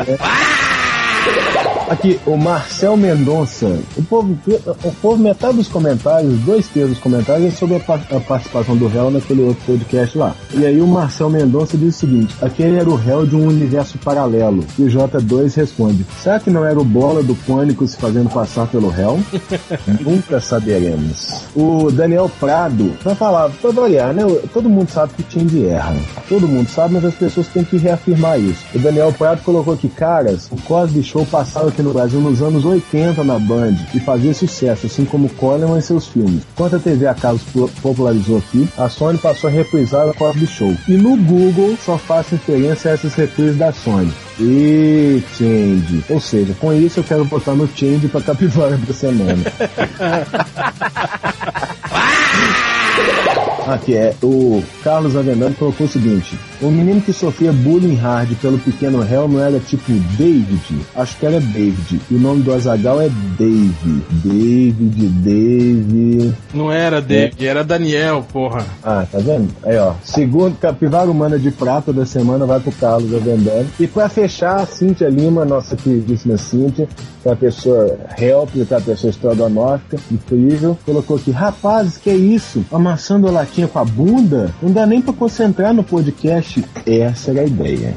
É. Aqui, o Marcel Mendonça. O povo, o povo, metade dos comentários, dois terços dos comentários é sobre a, a participação do réu naquele outro podcast lá. E aí o Marcel Mendonça diz o seguinte: aquele era o réu de um universo paralelo. E o J2 responde: será que não era o bola do pânico se fazendo passar pelo réu? Nunca saberemos. O Daniel Prado, pra falar, pra variar, né? Todo mundo sabe que o Tindy erra. Todo mundo sabe, mas as pessoas têm que reafirmar isso. O Daniel Prado colocou aqui, caras, o Cosby Show passava aqui no Brasil nos anos 80 na Band e fazia sucesso, assim como Coleman e seus filmes. Enquanto a TV a cabo po- popularizou aqui, a Sony passou a reprisar o Cosby Show. E no Google só faz referência a essas reprises da Sony. E Change. Ou seja, com isso eu quero botar no Change pra capivara da semana. Aqui é o Carlos Avendaño colocou o seguinte: o menino que sofria bullying hard pelo pequeno réu não era tipo David? Acho que era David. E o nome do Azagal é Dave. David, Dave. Não era David, era Daniel, porra. Ah, tá vendo? Aí, ó. Segundo Capivara Humana de Prata da semana vai pro Carlos Avendaño. E pra fechar, a Cíntia Lima, nossa queridíssima Cíntia, que é a pessoa help, que é a pessoa estrogonófica, incrível, colocou aqui, rapazes, que é isso? Amassando a com a bunda? Não dá nem pra concentrar no podcast. Essa era a ideia.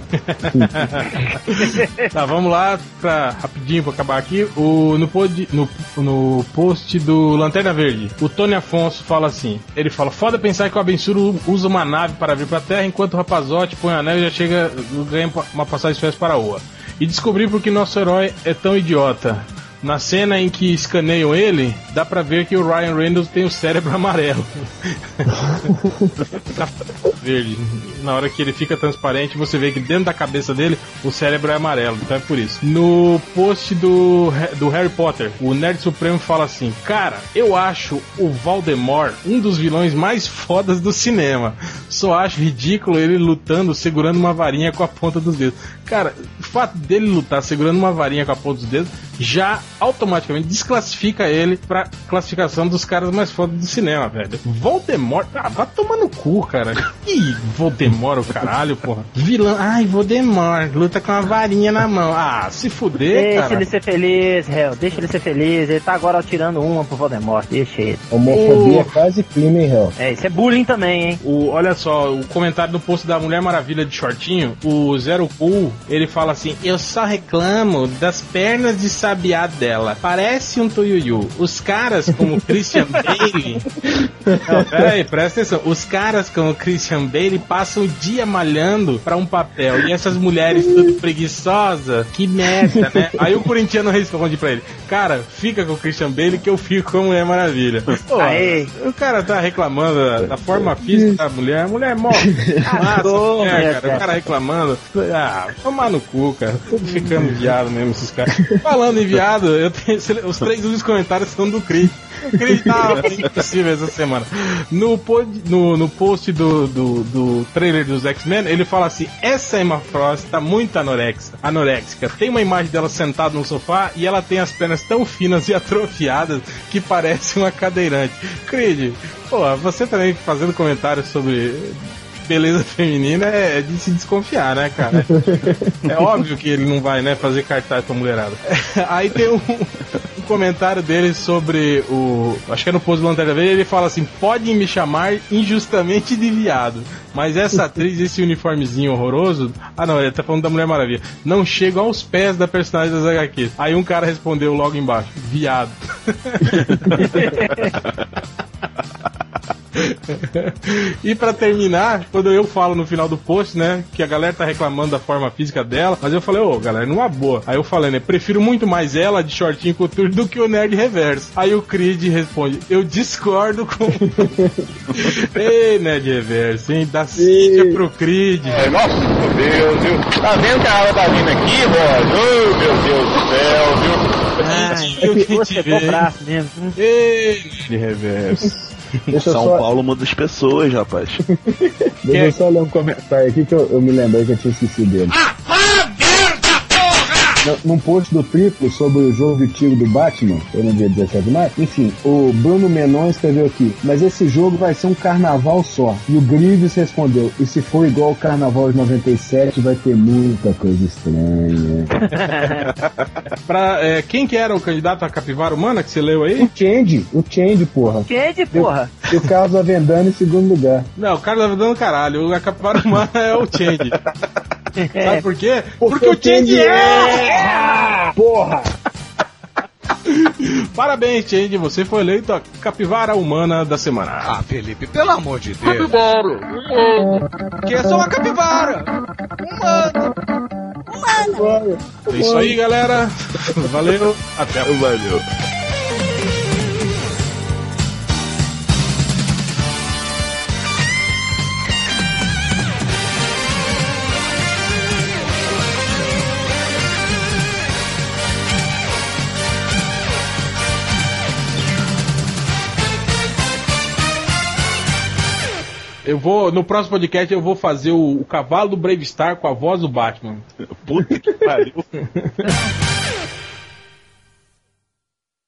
tá, vamos lá pra rapidinho pra acabar aqui. O, no, pod, no, no post do Lanterna Verde, o Tony Afonso fala assim: ele fala, foda pensar que o Abensuro usa uma nave para vir pra Terra, enquanto o rapazote põe o anel e já chega, ganha uma passagem express para a Oa. E descobri porque nosso herói é tão idiota. Na cena em que escaneiam ele, dá pra ver que o Ryan Reynolds tem o cérebro amarelo. Tá verde. Na hora que ele fica transparente, você vê que dentro da cabeça dele o cérebro é amarelo. Então é por isso. No post do, do Harry Potter, o Nerd Supremo fala assim: Cara, eu acho o Voldemort um dos vilões mais fodas do cinema. Só acho ridículo ele lutando segurando uma varinha com a ponta dos dedos. Cara, o fato dele lutar segurando uma varinha com a ponta dos dedos já automaticamente desclassifica ele pra classificação dos caras mais fodas do cinema, velho. Voldemort, ah, vai tomar no cu, cara. Ih, Voldemort, o caralho, porra. Vilão, ai, Voldemort, luta com uma varinha na mão. Ah, se fuder, Deixa cara. ele ser feliz, réu. Deixa ele ser feliz. Ele tá agora tirando uma pro Voldemort. Deixa ele. Homofobia O- é quase crime, hein, réu? É, isso é bullying também, hein? O, olha só, o comentário do post da Mulher Maravilha de shortinho, o Zero Cool, ele fala assim: Eu só reclamo das pernas de sabiá dela. Parece um tuiuiu. Os caras como Christian Bale. Não, pera aí, presta atenção. Os caras como Christian Bale passam o dia malhando pra um papel. E essas mulheres tudo preguiçosa, que merda, né? Aí o corintiano responde pra ele: Cara, fica com o Christian Bale que eu fico com a Mulher Maravilha. Pô, Aê. o cara tá reclamando da, da forma física da mulher. A mulher morre. Massa, Adoro, mulher, né, cara. cara? O cara reclamando. Ah, tomar no cu, cara. Tudo ficando viado mesmo, esses caras. Falando em viado, eu tenho, os três últimos comentários são do Creed tá impossível essa semana. No, pod, no, no post do, do, do trailer dos X-Men, ele fala assim: essa Emma Frost tá muito anorexa, anorexica. Tem uma imagem dela sentada no sofá e ela tem as pernas tão finas e atrofiadas que parece uma cadeirante. Creed, pô, você também fazendo comentários sobre beleza feminina é de se desconfiar, né, cara? É óbvio que ele não vai, né, fazer cartaz pra mulherada. Aí tem um, um comentário dele sobre o. Acho que é no post do Lanterna Verde, ele fala assim: podem me chamar injustamente de viado. Mas essa atriz, esse uniformezinho horroroso. Ah, não, ele tá falando da Mulher Maravilha. Não chegam aos pés da personagem das HQs. Aí um cara respondeu logo embaixo: viado. e para terminar, quando eu falo no final do post, né, que a galera tá reclamando da forma física dela, mas eu falei, ô, oh, galera, numa boa. Aí eu falei, né, prefiro muito mais ela de shortinho couture do que o nerd reverso. Aí o Creed responde, eu discordo com. Ei, nerd reverso, hein? Da Cíntia pro Creed. É, nossa, meu Deus, viu? Tá vendo que a água tá vindo aqui, Rod? Oh, meu Deus do céu, viu? Ai, é que você comprasse mesmo. Ei, nerd reverso. Deixa São só... Paulo muda as pessoas, rapaz. Deixa eu só ler um comentário aqui que eu, eu me lembrei que eu tinha esquecido dele. Ah, num post do triplo sobre o jogo de tiro do Batman, foi no dia 17 de maio, enfim, o Bruno Menon escreveu aqui, mas esse jogo vai ser um carnaval só. E o Grievous respondeu, e se for igual o carnaval de 97, vai ter muita coisa estranha. pra, é, quem que era o candidato a capivara humana que você leu aí? O Change, o Change, porra. Change, porra. E o Carlos Avendano em segundo lugar. Não, o Carlos Avendano, caralho, a capivara humana é o Change. Sabe por quê? Porque, Porque o Change é! é! Porra! Parabéns, Change. Você foi eleito a capivara humana da semana. Ah, Felipe, pelo amor de Deus. Capivara! Que é só uma capivara! Humana! Humana! É isso aí, galera. Valeu. Até próxima. Valeu. Eu vou, no próximo podcast, eu vou fazer o, o cavalo do Brave Star com a voz do Batman. Puta que pariu.